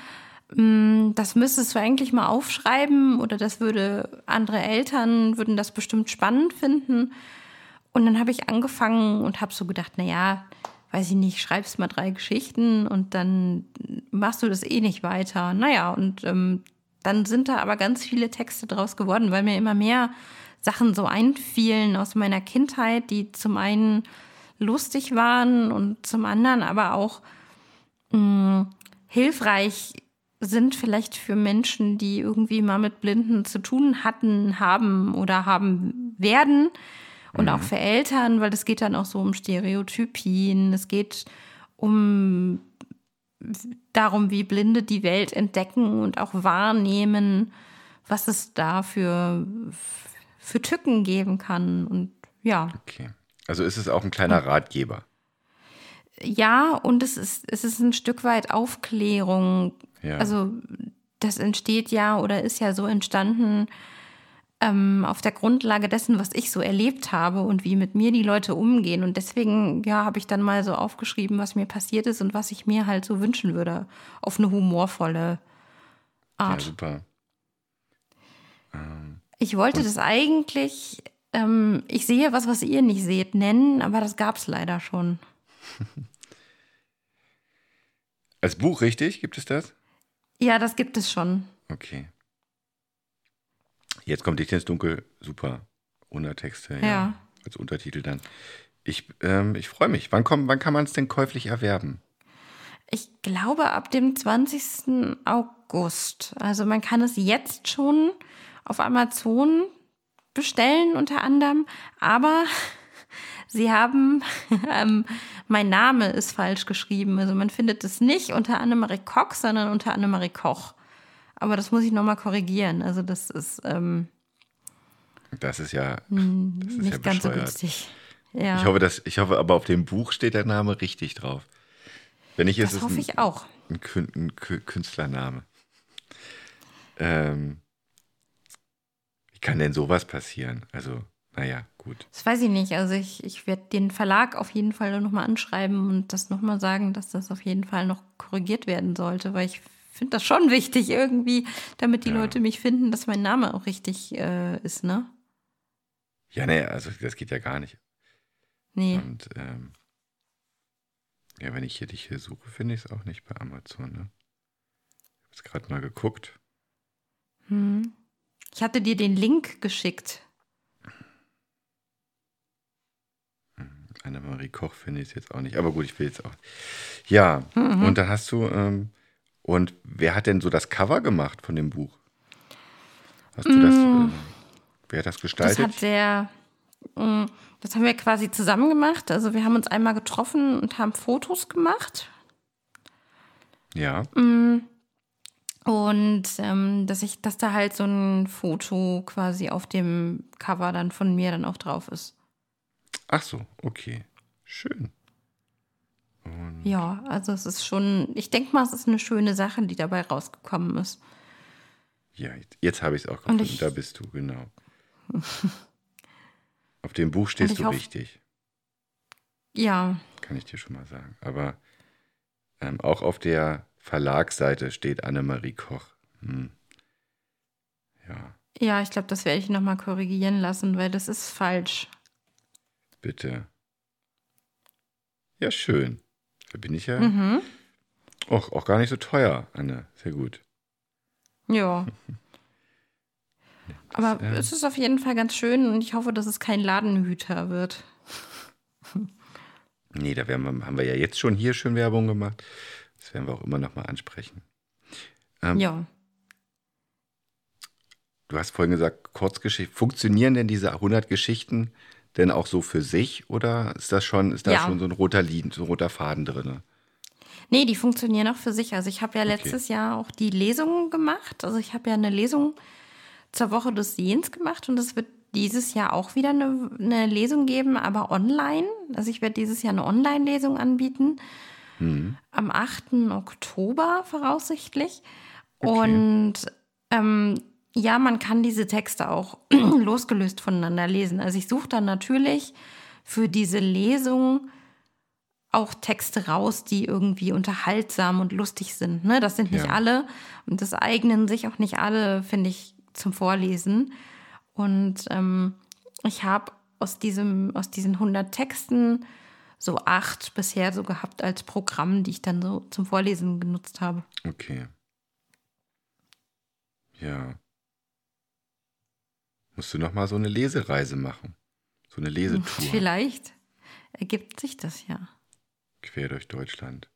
mh, das müsstest du eigentlich mal aufschreiben oder das würde andere Eltern würden das bestimmt spannend finden. Und dann habe ich angefangen und habe so gedacht, na ja, weiß ich nicht, schreibst mal drei Geschichten und dann machst du das eh nicht weiter. Naja, und ähm, dann sind da aber ganz viele Texte draus geworden, weil mir immer mehr Sachen so einfielen aus meiner Kindheit, die zum einen lustig waren und zum anderen aber auch mh, hilfreich sind vielleicht für Menschen, die irgendwie mal mit Blinden zu tun hatten, haben oder haben werden Und auch für Eltern, weil es geht dann auch so um Stereotypien. Es geht um darum, wie Blinde die Welt entdecken und auch wahrnehmen, was es da für, für Tücken geben kann. Und ja. Okay. Also ist es auch ein kleiner Ratgeber. Ja, und es ist, es ist ein Stück weit Aufklärung. Ja. Also das entsteht ja oder ist ja so entstanden ähm, auf der Grundlage dessen, was ich so erlebt habe und wie mit mir die Leute umgehen. Und deswegen, ja, habe ich dann mal so aufgeschrieben, was mir passiert ist und was ich mir halt so wünschen würde. Auf eine humorvolle Art. Ja, super. Ich wollte das eigentlich, ähm, ich sehe was, was ihr nicht seht, nennen, aber das gab es leider schon. Als Buch, richtig? Gibt es das? Ja, das gibt es schon. Okay. Jetzt kommt Dicht ins Dunkel, super. Untertexte, ja. Ja. Als Untertitel dann. Ich, ähm, ich freue mich. Wann, kommt, wann kann man es denn käuflich erwerben? Ich glaube ab dem 20. August. Also man kann es jetzt schon auf Amazon bestellen unter anderem, aber sie haben, ähm, mein Name ist falsch geschrieben. Also man findet es nicht unter Annemarie Koch, sondern unter Annemarie Koch. Aber das muss ich nochmal korrigieren. Also das ist ähm, Das ist ja, das ist ja nicht ganz so günstig. Ja, Ich hoffe, dass, ich hoffe, aber auf dem Buch steht der Name richtig drauf. Wenn ist das es hoffe ein, ich auch. ein, Kün ein Kü- Künstlername. Ähm, kann denn sowas passieren? Also, naja, gut. Das weiß ich nicht. Also ich, ich werde den Verlag auf jeden Fall nochmal anschreiben und das nochmal sagen, dass das auf jeden Fall noch korrigiert werden sollte, weil ich finde das schon wichtig irgendwie, damit die Ja. Leute mich finden, dass mein Name auch richtig äh, ist, ne? Ja, nee, also das geht ja gar nicht. Nee. Und ähm, ja, wenn ich hier dich hier suche, finde ich es auch nicht bei Amazon. Ne? Ich habe jetzt gerade mal geguckt. Hm. Ich hatte dir den Link geschickt. Annemarie Koch finde ich es jetzt auch nicht. Aber gut, ich will jetzt auch. Ja, Mhm. und dann hast du. Ähm, und wer hat denn so das Cover gemacht von dem Buch? Hast du das. Äh, wer hat das Mm. Das gestaltet? hat der, mh, das haben wir quasi zusammen gemacht. Also wir haben uns einmal getroffen und haben Fotos gemacht. ja. Und ähm, dass ich, dass da halt so ein Foto quasi auf dem Cover dann von mir dann auch drauf ist. Ach so, okay. Schön. Ja, also es ist schon, ich denke mal, es ist eine schöne Sache, die dabei rausgekommen ist. Ja, jetzt, habe ich es auch Und gefunden. ich- da bist du, genau. Auf dem Buch stehst du richtig. Ja, kann ich dir schon mal sagen. Aber ähm, auch auf der Verlagsseite steht Annemarie Koch. Hm. Ja, ja, ich glaube, das werde ich nochmal korrigieren lassen, weil das ist falsch. bitte. Ja, schön. Da bin ich ja Mhm. auch, auch gar nicht so teuer, Anne. Sehr gut. Ja. Aber ähm, es ist auf jeden Fall ganz schön und ich hoffe, dass es kein Ladenhüter wird. Nee, da wir, haben wir ja jetzt schon hier schön Werbung gemacht. Das werden wir auch immer noch mal ansprechen. Ähm, Ja. Du hast vorhin gesagt, Kurzgeschichten. Funktionieren denn diese 100 Geschichten denn auch so für sich oder ist das schon, ist da Ja. schon so ein roter Lin, so ein roter Faden drin? Nee, die funktionieren auch für sich. Also ich habe ja letztes Jahr auch die Lesungen gemacht. Also ich habe ja eine Lesung zur Woche des Sehens gemacht und es wird dieses Jahr auch wieder eine, eine Lesung geben, aber online. Also ich werde dieses Jahr eine Online-Lesung anbieten. Am 8. Oktober voraussichtlich. Und ähm, ja, man kann diese Texte auch losgelöst voneinander lesen. Also ich suche dann natürlich für diese Lesung auch Texte raus, die irgendwie unterhaltsam und lustig sind. Ne? Das sind nicht Ja. alle und das eignen sich auch nicht alle, finde ich, zum Vorlesen. Und ähm, ich habe aus, diesem, aus diesen 100 Texten so acht bisher so gehabt als Programm, die ich dann so zum Vorlesen genutzt habe. Okay. Ja. Musst du noch mal so eine Lesereise machen? So eine Lesetour Vielleicht ergibt sich das ja. quer durch Deutschland.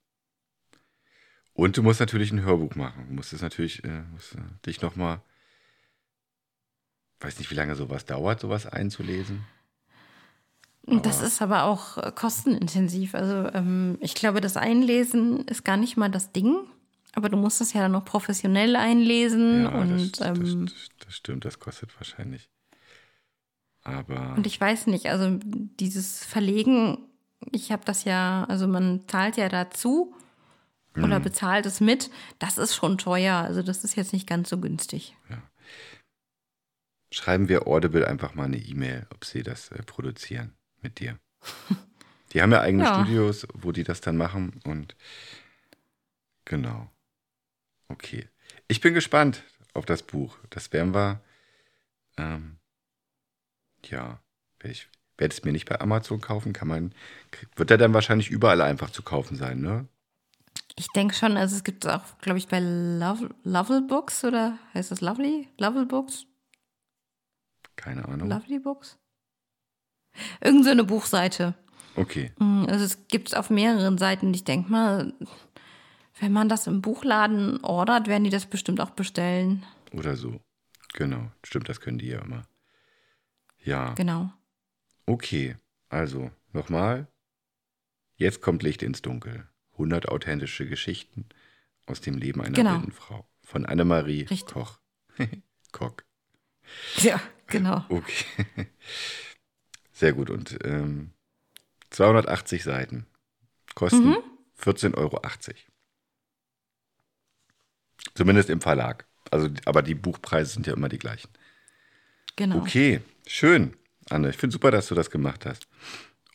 Und du musst natürlich ein Hörbuch machen. Du musst es natürlich, äh, musst, äh, dich noch mal, weiß nicht, wie lange sowas dauert, sowas einzulesen. Das ist aber auch äh, kostenintensiv. Also ähm, ich glaube, das Einlesen ist gar nicht mal das Ding. Aber du musst das ja dann noch professionell einlesen. Ja, und, das, ähm, das, das stimmt, das kostet wahrscheinlich. Aber und ich weiß nicht, also dieses Verlegen, ich habe das ja, also man zahlt ja dazu oder bezahlt es mit. Das ist schon teuer. Also das ist jetzt nicht ganz so günstig. schreiben wir Audible einfach mal eine E-Mail, ob sie das äh, produzieren mit dir. Die haben ja eigene Ja. Studios, wo die das dann machen und genau. Okay. Ich bin gespannt auf das Buch. Das werden wir, ähm, ja, werde ich werde es mir nicht bei Amazon kaufen, kann man, wird er dann wahrscheinlich überall einfach zu kaufen sein, ne? Ich denke schon, also es gibt es auch, glaube ich, bei Love, Lovely Books oder heißt das Lovely? Lovely Books? Keine Ahnung. Lovely Books? Irgend so eine Buchseite. Okay. Mm, Also es gibt es auf mehreren Seiten. Ich denke mal, wenn man das im Buchladen ordert, werden die das bestimmt auch bestellen. Oder so. Genau. Stimmt, das können die ja immer. Ja. Genau. Okay, also nochmal. Jetzt kommt Licht ins Dunkel. 100 authentische Geschichten aus dem Leben einer Genau. blinden Frau. Von Annemarie Richtig. Koch. Koch. Ja, genau. Okay. Sehr gut. Und ähm, 280 Seiten. Kosten Mhm. 14,80 Euro. Zumindest im Verlag. Also, aber die Buchpreise sind ja immer die gleichen. Genau. Okay, schön, Anne. Ich finde super, dass du das gemacht hast.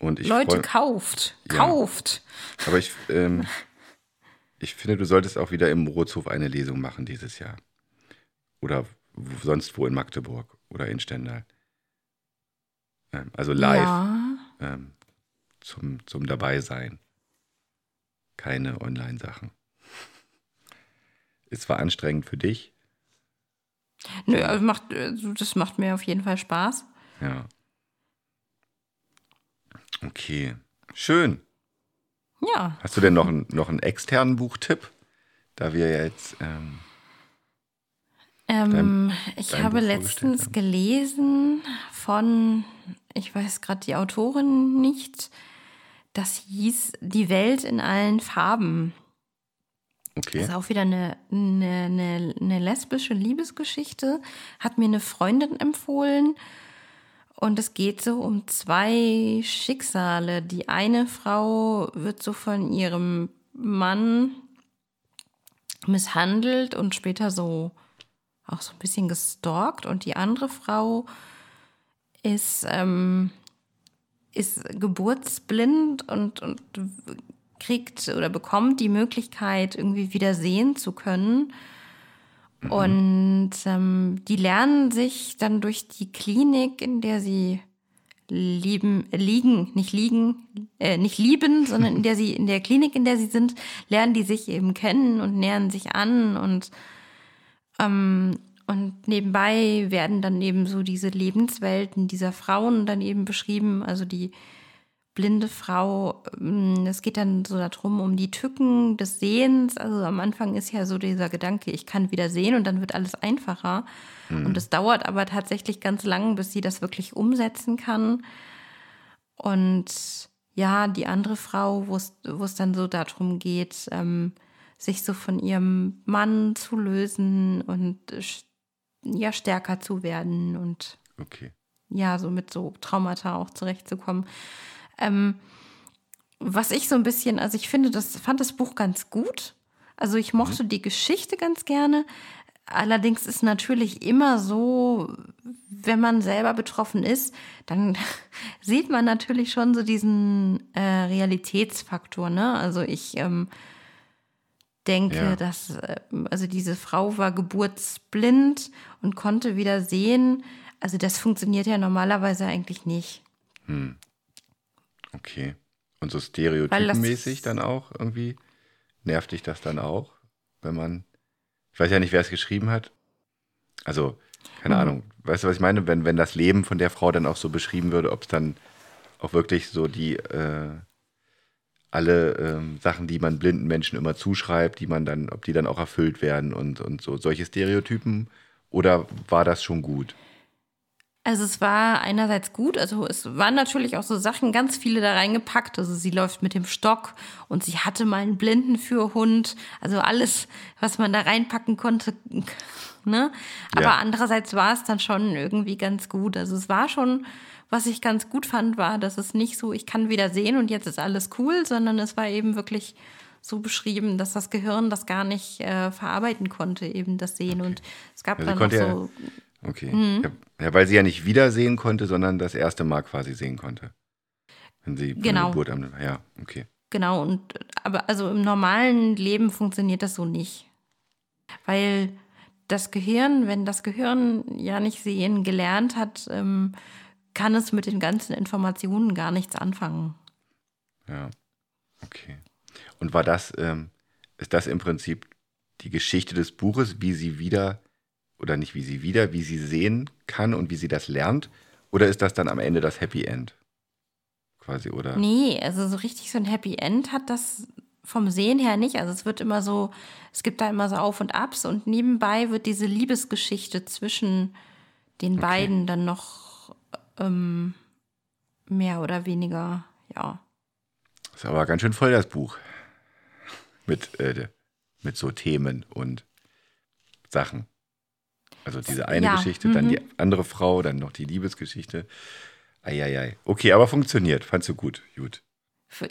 Und ich Leute, freu- kauft. Ja. Kauft. Aber ich, ähm, ich finde, du solltest auch wieder im Rotshof eine Lesung machen dieses Jahr. Oder sonst wo in Magdeburg oder in Stendal. Ähm, also live Ja. ähm, zum, zum Dabeisein. Keine Online-Sachen. Ist zwar anstrengend für dich, Nö, also macht, also das macht mir auf jeden Fall Spaß. ja. Okay, schön. Ja. Hast du denn noch, einen- noch einen externen Buchtipp? Da wir jetzt, ähm, Ähm, ich dein habe letztens haben. gelesen von, ich weiß gerade die Autorin nicht, das hieß Die Welt in allen Farben. Das okay, ist auch wieder eine, eine, eine, eine lesbische Liebesgeschichte. Hat mir eine Freundin empfohlen. Und es geht so um zwei Schicksale. Die eine Frau wird so von ihrem Mann misshandelt und später so auch so ein bisschen gestalkt. Und die andere Frau ist, ähm, ist geburtsblind und, und kriegt oder bekommt die Möglichkeit, irgendwie wieder sehen zu können. Und ähm, die lernen sich dann durch die Klinik, in der sie lieben, äh, liegen, nicht liegen, äh, nicht lieben, sondern in der sie, in der Klinik, in der sie sind, lernen die sich eben kennen und nähern sich an und ähm, und nebenbei werden dann eben so diese Lebenswelten dieser Frauen dann eben beschrieben, also die blinde Frau, ähm, es geht dann so darum, um die Tücken des Sehens. Also am Anfang ist ja so dieser Gedanke, ich kann wieder sehen und dann wird alles einfacher. Und es dauert aber tatsächlich ganz lang, bis sie das wirklich umsetzen kann. Und ja, die andere Frau, wo es dann so darum geht, ähm, sich so von ihrem Mann zu lösen und ja stärker zu werden und okay. ja, so mit so Traumata auch zurechtzukommen. Ähm, was ich so ein bisschen, also ich finde, das fand das Buch ganz gut. Also ich mochte die Geschichte ganz gerne. Allerdings ist natürlich immer so, wenn man selber betroffen ist, dann sieht man natürlich schon so diesen äh, Realitätsfaktor. Ne? Also ich ähm, denke, Ja. dass äh, also diese Frau war geburtsblind und konnte wieder sehen. Also das funktioniert ja normalerweise eigentlich nicht. Okay. Und so stereotypenmäßig dann auch irgendwie? Nervt dich das dann auch, wenn man. Ich weiß ja nicht, wer es geschrieben hat. Also, keine Hm. Ahnung. Weißt du, was ich meine? Wenn, wenn das Leben von der Frau dann auch so beschrieben würde, ob es dann auch wirklich so die äh, alle ähm, Sachen, die man blinden Menschen immer zuschreibt, die man dann, ob die dann auch erfüllt werden und, und so solche Stereotypen oder war das schon gut? Also es war einerseits gut, also es waren natürlich auch so Sachen, ganz viele da reingepackt. Also sie läuft mit dem Stock und sie hatte mal einen Blindenführhund. Also alles, was man da reinpacken konnte. Ne? Aber Ja. andererseits war es dann schon irgendwie ganz gut. Also es war schon, was ich ganz gut fand, war, dass es nicht so, ich kann wieder sehen und jetzt ist alles cool, sondern es war eben wirklich so beschrieben, dass das Gehirn das gar nicht äh, verarbeiten konnte, eben das Sehen. Und es gab sie dann noch konnte ja- so Okay. Mhm. Ja, weil sie ja nicht wiedersehen konnte, sondern das erste Mal quasi sehen konnte. Wenn sie Genau. Geburt am. Ja, okay. Genau, und aber also im normalen Leben funktioniert das so nicht. Weil das Gehirn, wenn das Gehirn ja nicht sehen gelernt hat, ähm, kann es mit den ganzen Informationen gar nichts anfangen. Ja. Okay. Und war das, ähm, ist das im Prinzip die Geschichte des Buches, wie sie wieder, oder nicht wie sie wieder, wie sie sehen kann und wie sie das lernt? Oder ist das dann am Ende das Happy End? Quasi, oder? Nee, also so richtig so ein Happy End hat das vom Sehen her nicht. Also es wird immer so, es gibt da immer so Auf und Abs und nebenbei wird diese Liebesgeschichte zwischen den beiden dann noch ähm, mehr oder weniger, ja. Ist aber ganz schön voll, das Buch. Mit, äh, mit so Themen und Sachen. Also diese eine Ja, Geschichte, dann mhm. die andere Frau, dann noch die Liebesgeschichte. Eieiei. Okay, aber funktioniert. Fandst du gut. Gut.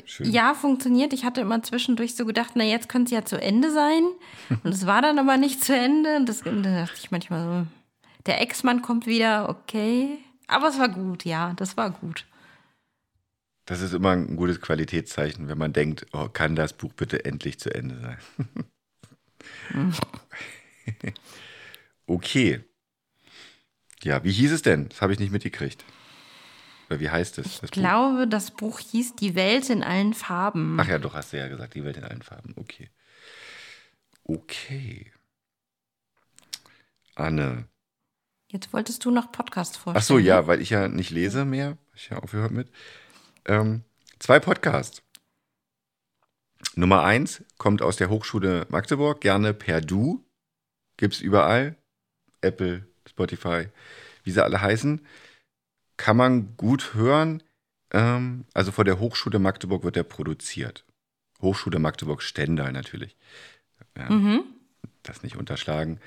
Schön. Ja, funktioniert. Ich hatte immer zwischendurch so gedacht, na jetzt könnte es ja zu Ende sein. Und es war dann aber nicht zu Ende. Und das, da dachte ich manchmal so, der Ex-Mann kommt wieder, okay. Aber es war gut, ja, das war gut. Das ist immer ein gutes Qualitätszeichen, wenn man denkt, oh, kann das Buch bitte endlich zu Ende sein. okay. Ja, wie hieß es denn? Das habe ich nicht mitgekriegt. Oder wie heißt es? Ich Buch? glaube, das Buch hieß Die Welt in allen Farben. Ach ja, doch, hast du ja gesagt, die Welt in allen Farben. Okay. Okay. Anne. Jetzt wolltest du noch Podcast vorstellen. Ach so, ne? ja, weil ich ja nicht lese mehr. Ich ja aufgehört mit. Ähm, zwei Podcasts. Nummer eins kommt aus der Hochschule Magdeburg, gerne per Du. Gibt's überall. Apple, Spotify, wie sie alle heißen. Kann man gut hören. Ähm, also vor der Hochschule Magdeburg wird der produziert. Hochschule Magdeburg Stendal natürlich. Ja, Mhm. das nicht unterschlagen.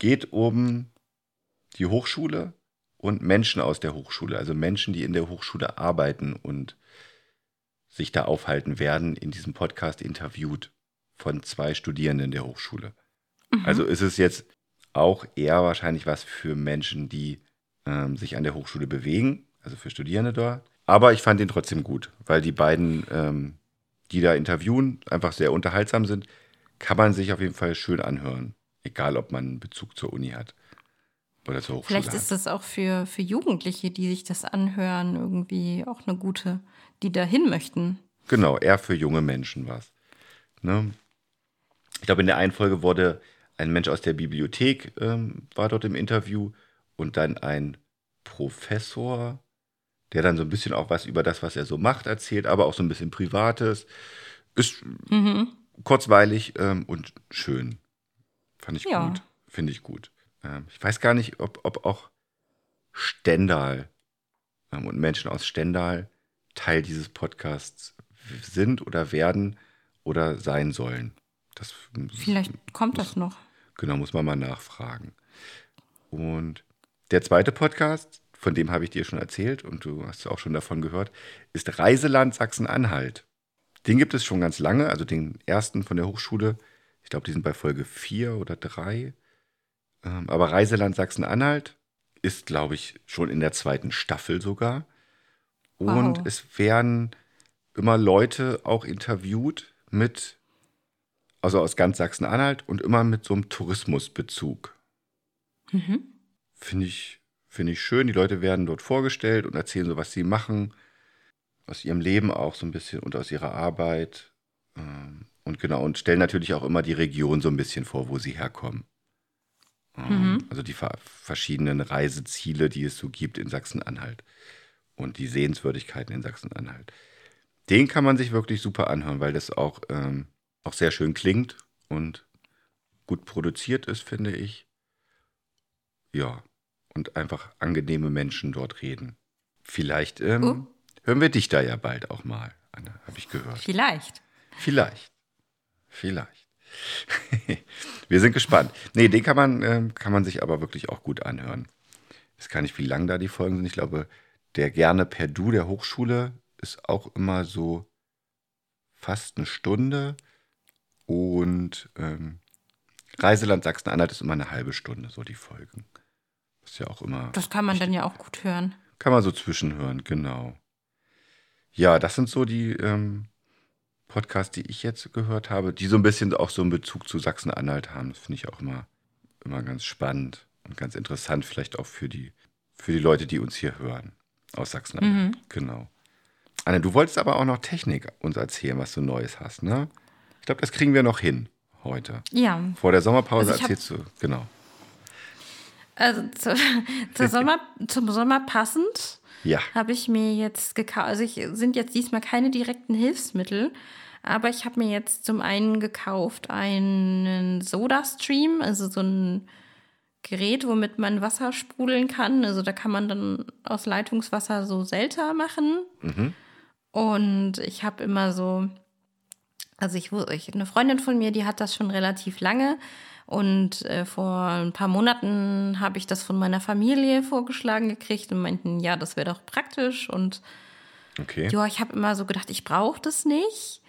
Geht um die Hochschule und Menschen aus der Hochschule, also Menschen, die in der Hochschule arbeiten und sich da aufhalten, werden in diesem Podcast interviewt von zwei Studierenden der Hochschule. Also ist es jetzt auch eher wahrscheinlich was für Menschen, die ähm, sich an der Hochschule bewegen, also für Studierende dort. Aber ich fand ihn trotzdem gut, weil die beiden, ähm, die da interviewen, einfach sehr unterhaltsam sind. Kann man sich auf jeden Fall schön anhören, egal ob man einen Bezug zur Uni hat oder zur Hochschule Vielleicht hat. ist das auch für, für Jugendliche, die sich das anhören, irgendwie auch eine gute, die dahin möchten. Genau, eher für junge Menschen war es. Ne? Ich glaube, in der einen Folge wurde ein Mensch aus der Bibliothek ähm, war dort im Interview und dann ein Professor, der dann so ein bisschen auch was über das, was er so macht, erzählt, aber auch so ein bisschen Privates. Ist Mhm. kurzweilig ähm, und schön. Fand ich Ja. gut. Finde ich gut. Ähm, ich weiß gar nicht, ob, ob auch Stendal ähm, und Menschen aus Stendal Teil dieses Podcasts sind oder werden oder sein sollen. Das Vielleicht kommt das noch. Genau, muss man mal nachfragen. Und der zweite Podcast, von dem habe ich dir schon erzählt und du hast auch schon davon gehört, ist Reiseland Sachsen-Anhalt. Den gibt es schon ganz lange, also den ersten von der Hochschule. Ich glaube, die sind bei Folge 4 oder 3. Ähm, aber Reiseland Sachsen-Anhalt ist, glaube ich, schon in der zweiten Staffel sogar. Und Wow. es werden immer Leute auch interviewt mit, also aus ganz Sachsen-Anhalt und immer mit so einem Tourismusbezug. Mhm. Finde ich, finde ich schön. Die Leute werden dort vorgestellt und erzählen so, was sie machen. Aus ihrem Leben auch so ein bisschen und aus ihrer Arbeit. Ähm, Und genau, und stellen natürlich auch immer die Region so ein bisschen vor, wo sie herkommen. Ähm, Mhm. Also die ver verschiedenen Reiseziele, die es so gibt in Sachsen-Anhalt. Und die Sehenswürdigkeiten in Sachsen-Anhalt. Den kann man sich wirklich super anhören, weil das auch, ähm, auch sehr schön klingt und gut produziert ist, finde ich. Ja. und einfach angenehme Menschen dort reden. Vielleicht ähm, Oh. hören wir dich da ja bald auch mal, Anna, habe ich gehört. Vielleicht. Vielleicht. Vielleicht. wir sind gespannt. Nee, den kann man, ähm, kann man sich aber wirklich auch gut anhören. Ich weiß gar nicht, wie lang da die Folgen sind. Ich glaube, der gerne per Du der Hochschule ist auch immer so fast eine Stunde. Und ähm, Reiseland Sachsen-Anhalt ist immer eine halbe Stunde, so die Folgen. Ist ja auch immer. Das kann man dann ja auch gut hören. Kann man so zwischenhören, genau. Ja, das sind so die ähm, Podcasts, die ich jetzt gehört habe, die so ein bisschen auch so einen Bezug zu Sachsen-Anhalt haben. Das finde ich auch immer, immer ganz spannend und ganz interessant, vielleicht auch für die, für die Leute, die uns hier hören aus Sachsen-Anhalt. Genau. Anne, du wolltest aber auch noch Technik uns erzählen, was du Neues hast, ne? Ich glaube, das kriegen wir noch hin heute. Ja, Vor der Sommerpause Also erzählst du, genau. Also zu, zur Sommer, zum Sommer passend Ja, habe ich mir jetzt gekauft. Also ich sind jetzt diesmal keine direkten Hilfsmittel, aber ich habe mir jetzt zum einen gekauft einen Soda-Stream, also so ein Gerät, womit man Wasser sprudeln kann. Also da kann man dann aus Leitungswasser so Selter machen. Und ich habe immer so, also ich, eine Freundin von mir, die hat das schon relativ lange. Und äh, vor ein paar Monaten habe ich das von meiner Familie vorgeschlagen gekriegt und meinten, ja, das wäre doch praktisch. Und okay. ja, ich habe immer so gedacht, ich brauche das nicht.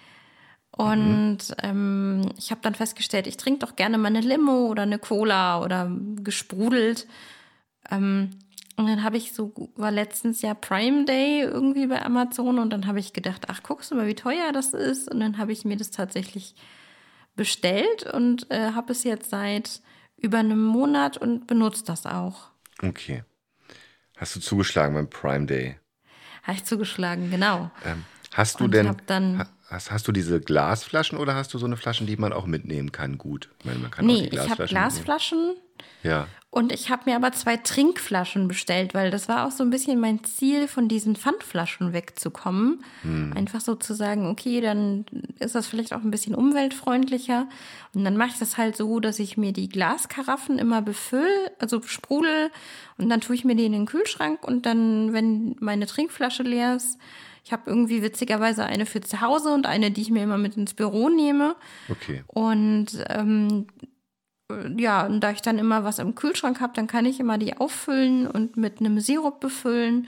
Und ähm, ich habe dann festgestellt, ich trinke doch gerne mal eine Limo oder eine Cola oder gesprudelt. Ähm, und dann habe ich so, war letztens ja Prime Day irgendwie bei Amazon und dann habe ich gedacht, ach, guckst du mal, wie teuer das ist. Und dann habe ich mir das tatsächlich bestellt und äh, habe es jetzt seit über einem Monat und benutze das auch. Okay. Hast du zugeschlagen beim Prime Day? Habe ich zugeschlagen, genau. Ähm, hast du Und denn, hab dann- ha- hast, hast du diese Glasflaschen oder hast du so eine Flaschen, die man auch mitnehmen kann? Gut. Ich meine, man kann auch Nee, ich habe Glasflaschen mitnehmen. Ja. und ich habe mir aber zwei Trinkflaschen bestellt, weil das war auch so ein bisschen mein Ziel, von diesen Pfandflaschen wegzukommen. Einfach so zu sagen, okay, dann ist das vielleicht auch ein bisschen umweltfreundlicher. Und dann mache ich das halt so, dass ich mir die Glaskaraffen immer befülle, also sprudel und dann tue ich mir die in den Kühlschrank und dann, wenn meine Trinkflasche leer ist, ich habe irgendwie witzigerweise eine für zu Hause und eine, die ich mir immer mit ins Büro nehme. Okay. Und ähm, ja, und da ich dann immer was im Kühlschrank habe, dann kann ich immer die auffüllen und mit einem Sirup befüllen.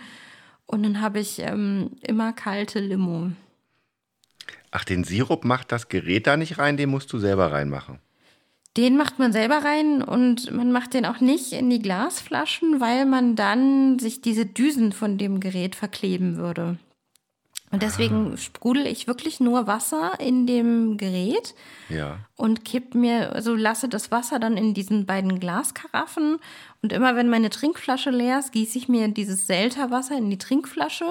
Und dann habe ich ähm, immer kalte Limo. Ach, den Sirup macht das Gerät da nicht rein, den musst du selber reinmachen. Den macht man selber rein und man macht den auch nicht in die Glasflaschen, weil man dann sich diese Düsen von dem Gerät verkleben würde. Und deswegen sprudel ich wirklich nur Wasser in dem Gerät Ja. und kipp mir, also lasse das Wasser dann in diesen beiden Glaskaraffen. Und immer wenn meine Trinkflasche leer ist, gieße ich mir dieses Selterwasser in die Trinkflasche.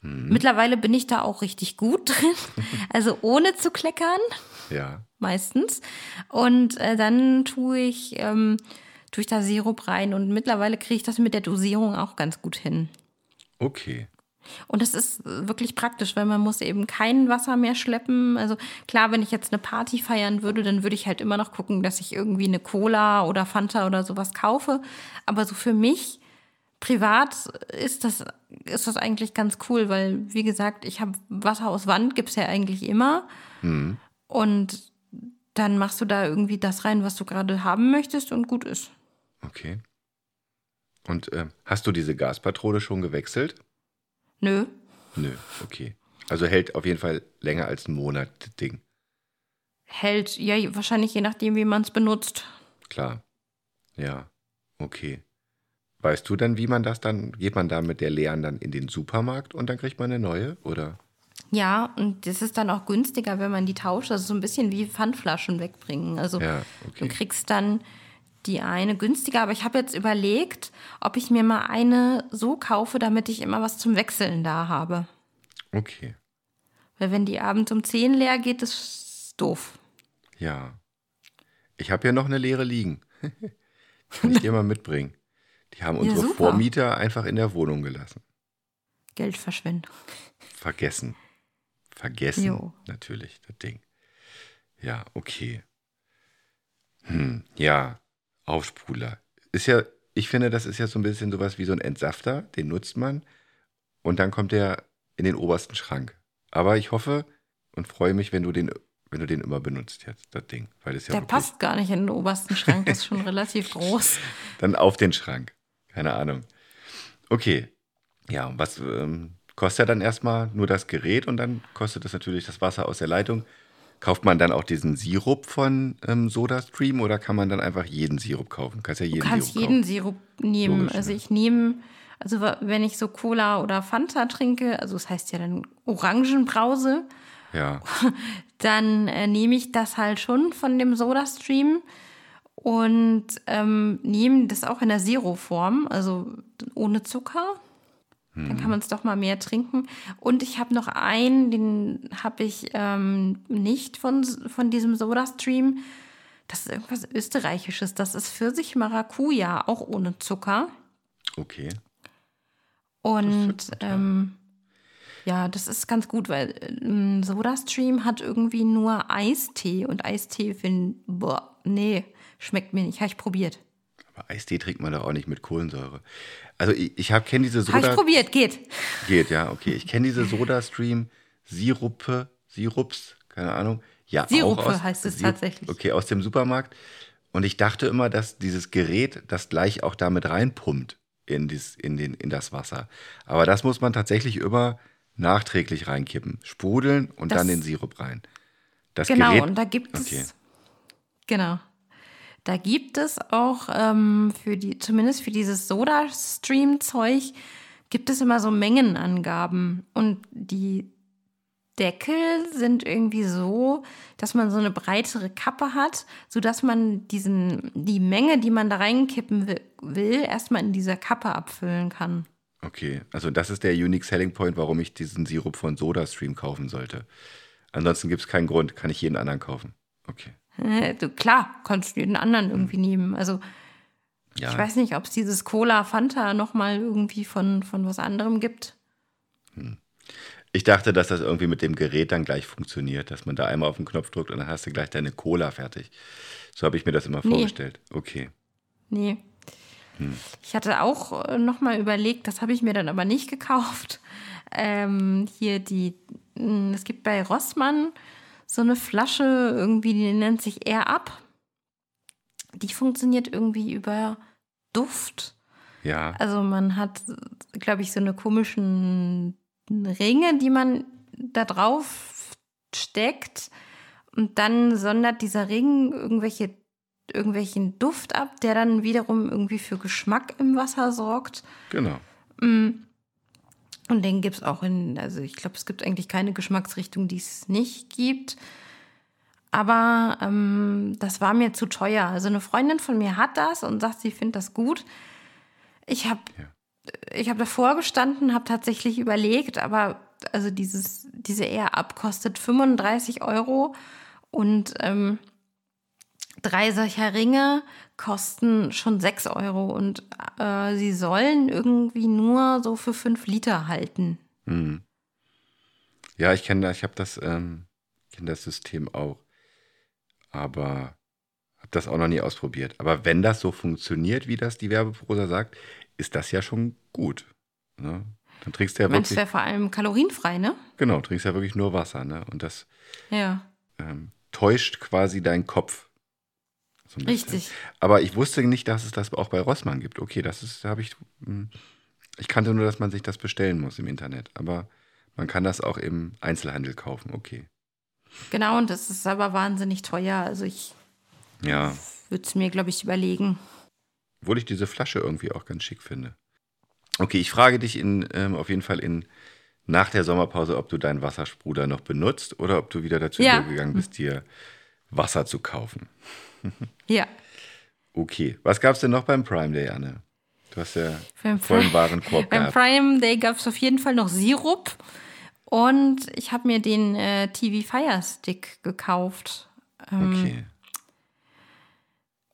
Mittlerweile bin ich da auch richtig gut drin. Also ohne zu kleckern, Ja. meistens. Und äh, dann tue ich, ähm, tue ich da Sirup rein. Und mittlerweile kriege ich das mit der Dosierung auch ganz gut hin. Okay. Und das ist wirklich praktisch, weil man muss eben kein Wasser mehr schleppen. Also klar, wenn ich jetzt eine Party feiern würde, dann würde ich halt immer noch gucken, dass ich irgendwie eine Cola oder Fanta oder sowas kaufe. Aber so für mich privat ist das, ist das eigentlich ganz cool, weil wie gesagt, ich habe Wasser aus Wand, gibt's ja eigentlich immer. Und dann machst du da irgendwie das rein, was du gerade haben möchtest und gut ist. Okay. Und ähm, hast du diese Gaspatrone schon gewechselt? Nö. Nö, okay. Also hält auf jeden Fall länger als einen Monat das Ding. Hält, ja, wahrscheinlich je nachdem, wie man es benutzt. Klar. Ja, okay. Weißt du dann, wie man das dann, geht man da mit der leeren dann in den Supermarkt und dann kriegt man eine neue? Oder? Ja, und das ist dann auch günstiger, wenn man die tauscht. Ist so ein bisschen wie Pfandflaschen wegbringen. Also Ja, du okay. kriegst dann die eine günstiger, aber ich habe jetzt überlegt, ob ich mir mal eine so kaufe, damit ich immer was zum Wechseln da habe. Okay. Weil wenn die abends um 10 leer geht, ist doof. Ja. Ich habe ja noch eine leere liegen. Kann ich dir mal mitbringen. Die haben unsere super. Vormieter einfach in der Wohnung gelassen. Geldverschwendung. Vergessen. Vergessen, Jo. natürlich, das Ding. Ja, okay. Hm, ja, Aufsprudler. Ist ja ich finde, das ist ja so ein bisschen sowas wie so ein Entsafter, den nutzt man und dann kommt der in den obersten Schrank. Aber ich hoffe und freue mich, wenn du den, wenn du den immer benutzt jetzt, das Ding. Weil es ja Der passt gar nicht in den obersten Schrank, das ist schon relativ groß. Dann auf den Schrank. Keine Ahnung. Okay. Ja, und was ähm, kostet ja dann erstmal nur das Gerät und dann kostet es natürlich das Wasser aus der Leitung. Kauft man dann auch diesen Sirup von ähm, SodaStream oder kann man dann einfach jeden Sirup kaufen? Kannst ja jeden du kannst Sirup jeden kaufen. Sirup nehmen. Logisch, also ich nehme, also wenn ich so Cola oder Fanta trinke, also das heißt ja dann Orangenbrause, ja. dann äh, nehme ich das halt schon von dem SodaStream und ähm, nehme das auch in der Zero-Form, also ohne Zucker. Dann kann mhm. man es doch mal mehr trinken. Und ich habe noch einen, den habe ich ähm, nicht von, von diesem Soda-Stream. Das ist irgendwas Österreichisches. Das ist Pfirsich Maracuja, auch ohne Zucker. Okay. Und das ähm, ja, das ist ganz gut, weil ähm, SodaStream hat irgendwie nur Eistee und Eistee finde, boah, nee, schmeckt mir nicht. Habe ich probiert. Aber Eistee trinkt man doch auch nicht mit Kohlensäure. Also ich, ich habe kenne diese Soda. Habe ich probiert, geht. Geht, ja, okay. Ich kenne diese Soda Stream Sirupe, Sirups, keine Ahnung. Ja, Sirupe aus, heißt es Sirup, tatsächlich. Okay, aus dem Supermarkt. Und ich dachte immer, dass dieses Gerät das gleich auch damit reinpumpt in, dies, in, den, in das Wasser. Aber das muss man tatsächlich immer nachträglich reinkippen. Sprudeln und das, dann den Sirup rein. Das genau, Gerät, und da gibt okay. es. Genau. Da gibt es auch ähm, für die, zumindest für dieses Soda-Stream-Zeug, gibt es immer so Mengenangaben. Und die Deckel sind irgendwie so, dass man so eine breitere Kappe hat, sodass man diesen, die Menge, die man da reinkippen will, will erstmal in dieser Kappe abfüllen kann. Okay, also das ist der Unique Selling Point, warum ich diesen Sirup von SodaStream kaufen sollte. Ansonsten gibt es keinen Grund, kann ich jeden anderen kaufen. Okay. Du, klar, kannst du jeden anderen irgendwie hm. nehmen. Also ja. ich weiß nicht, ob es dieses Cola Fanta nochmal irgendwie von, von was anderem gibt. Hm. Ich dachte, dass das irgendwie mit dem Gerät dann gleich funktioniert, dass man da einmal auf den Knopf drückt und dann hast du gleich deine Cola fertig. So habe ich mir das immer nee. vorgestellt. Okay. Nee. Hm. Ich hatte auch äh, nochmal überlegt, das habe ich mir dann aber nicht gekauft. Ähm, hier die, hm, es gibt bei Rossmann so eine Flasche, irgendwie, die nennt sich Air Up. Die funktioniert irgendwie über Duft. Ja. Also man hat, glaube ich, so eine komischen Ringe, die man da drauf steckt. Und dann sondert dieser Ring irgendwelche, irgendwelchen Duft ab, der dann wiederum irgendwie für Geschmack im Wasser sorgt. Genau. Mm. Und den gibt es auch in, also ich glaube, es gibt eigentlich keine Geschmacksrichtung, die es nicht gibt. Aber ähm, das war mir zu teuer. Also eine Freundin von mir hat das und sagt, sie findet das gut. Ich habe ja. ich hab davor gestanden, habe tatsächlich überlegt, aber also dieses, diese Air-Up kostet 35 Euro und ähm, drei solcher Ringe kosten schon 6 Euro und äh, sie sollen irgendwie nur so für 5 Liter halten. Hm. Ja, ich kenne ich habe das, ähm, kenne das System auch. Aber habe das auch noch nie ausprobiert. Aber wenn das so funktioniert, wie das die Werbeprosa sagt, ist das ja schon gut. Ne? Dann trinkst du ja Meinst wirklich. Meinst du ja vor allem kalorienfrei, ne? Genau, trinkst ja wirklich nur Wasser, ne? Und das ja. ähm, täuscht quasi deinen Kopf. So Richtig. Aber ich wusste nicht, dass es das auch bei Rossmann gibt. Okay, das ist, habe ich. Hm, ich kannte nur, dass man sich das bestellen muss im Internet. Aber man kann das auch im Einzelhandel kaufen. Okay. Genau, und das ist aber wahnsinnig teuer. Also ich ja. würde es mir, glaube ich, überlegen. Obwohl ich diese Flasche irgendwie auch ganz schick finde. Okay, ich frage dich in, ähm, auf jeden Fall in, nach der Sommerpause, ob du deinen Wasserspruder noch benutzt oder ob du wieder dazu ja. übergegangen bist, dir Wasser zu kaufen. Ja. Okay. Was gab es denn noch beim Prime Day, Anne? Du hast ja beim vollen Warenkorb Beim Prime Day gab es auf jeden Fall noch Sirup. Und ich habe mir den äh, TV Fire Stick gekauft. Ähm, okay.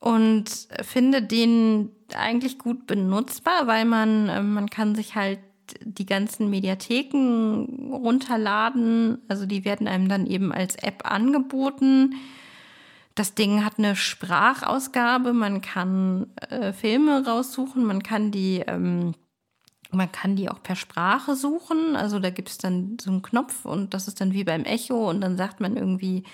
Und finde den eigentlich gut benutzbar, weil man, äh, man kann sich halt die ganzen Mediatheken runterladen. Also die werden einem dann eben als App angeboten. Das Ding hat eine Sprachausgabe, man kann äh, Filme raussuchen, man kann die, ähm, man kann die auch per Sprache suchen. Also da gibt es dann so einen Knopf und das ist dann wie beim Echo und dann sagt man irgendwie,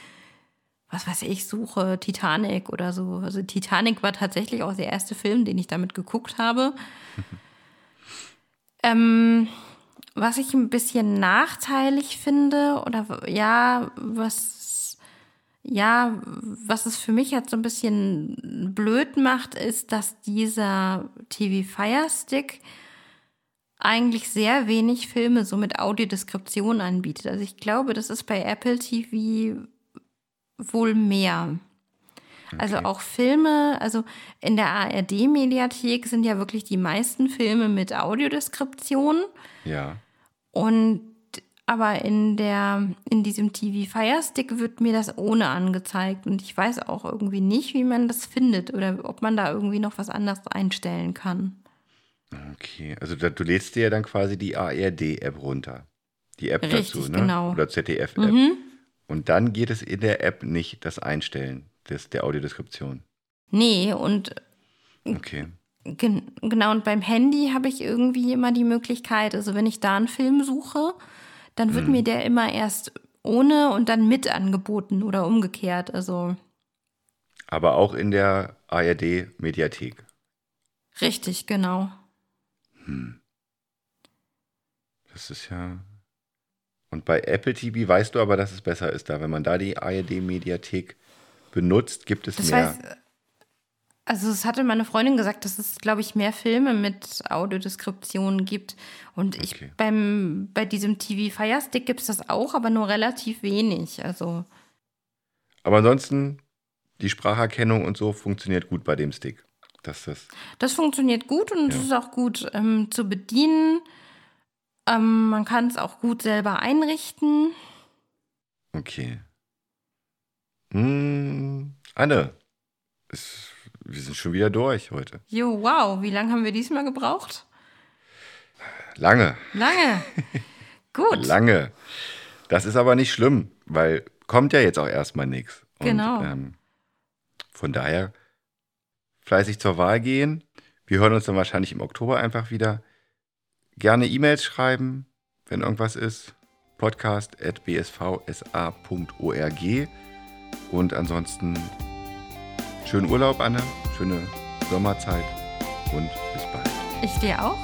was weiß ich, suche Titanic oder so. Also Titanic war tatsächlich auch der erste Film, den ich damit geguckt habe. ähm, was ich ein bisschen nachteilig finde oder ja, was ja, was es für mich jetzt so ein bisschen blöd macht, ist, dass dieser TV Fire Stick eigentlich sehr wenig Filme so mit Audiodeskription anbietet. Also ich glaube, das ist bei Apple TV wohl mehr. Also okay. Also auch Filme, also in der ARD-Mediathek sind ja wirklich die meisten Filme mit Audiodeskription. Ja. Und aber in der, in diesem TV Fire Stick wird mir das ohne angezeigt und ich weiß auch irgendwie nicht, wie man das findet oder ob man da irgendwie noch was anderes einstellen kann. Okay, also da, du lädst dir ja dann quasi die ARD-App runter. Die App Richtig, dazu, ne? genau. Oder ZDF-App. Mhm. Und dann geht es in der App nicht das Einstellen des, der Audiodeskription. Nee, und okay. Gen genau, und beim Handy habe ich irgendwie immer die Möglichkeit, also wenn ich da einen Film suche, dann wird hm. mir der immer erst ohne und dann mit angeboten oder umgekehrt. Also. Aber auch in der ARD-Mediathek. Richtig, genau. Hm. Das ist ja. Und bei Apple TV weißt du aber, dass es besser ist da. Wenn man da die ARD-Mediathek benutzt, gibt es das mehr. Weiß, also es hatte meine Freundin gesagt, dass es, glaube ich, mehr Filme mit Audiodeskription gibt. Und ich okay. beim bei diesem TV Fire Stick gibt es das auch, aber nur relativ wenig. Also. Aber ansonsten, die Spracherkennung und so funktioniert gut bei dem Stick. Das, das, das funktioniert gut und es ja. ist auch gut ähm, zu bedienen. Ähm, man kann es auch gut selber einrichten. Okay. Hm, Anne, es wir sind schon wieder durch heute. Jo, wow. Wie lange haben wir diesmal gebraucht? Lange. Lange. Gut. Lange. Das ist aber nicht schlimm, weil kommt ja jetzt auch erstmal nichts. Genau. Ähm, von daher fleißig zur Wahl gehen. Wir hören uns dann wahrscheinlich im Oktober einfach wieder. Gerne E-Mails schreiben, wenn irgendwas ist. Podcast at bsvsa.org. Und ansonsten Schönen Urlaub, Anne. Schöne Sommerzeit und bis bald. Ich dir auch.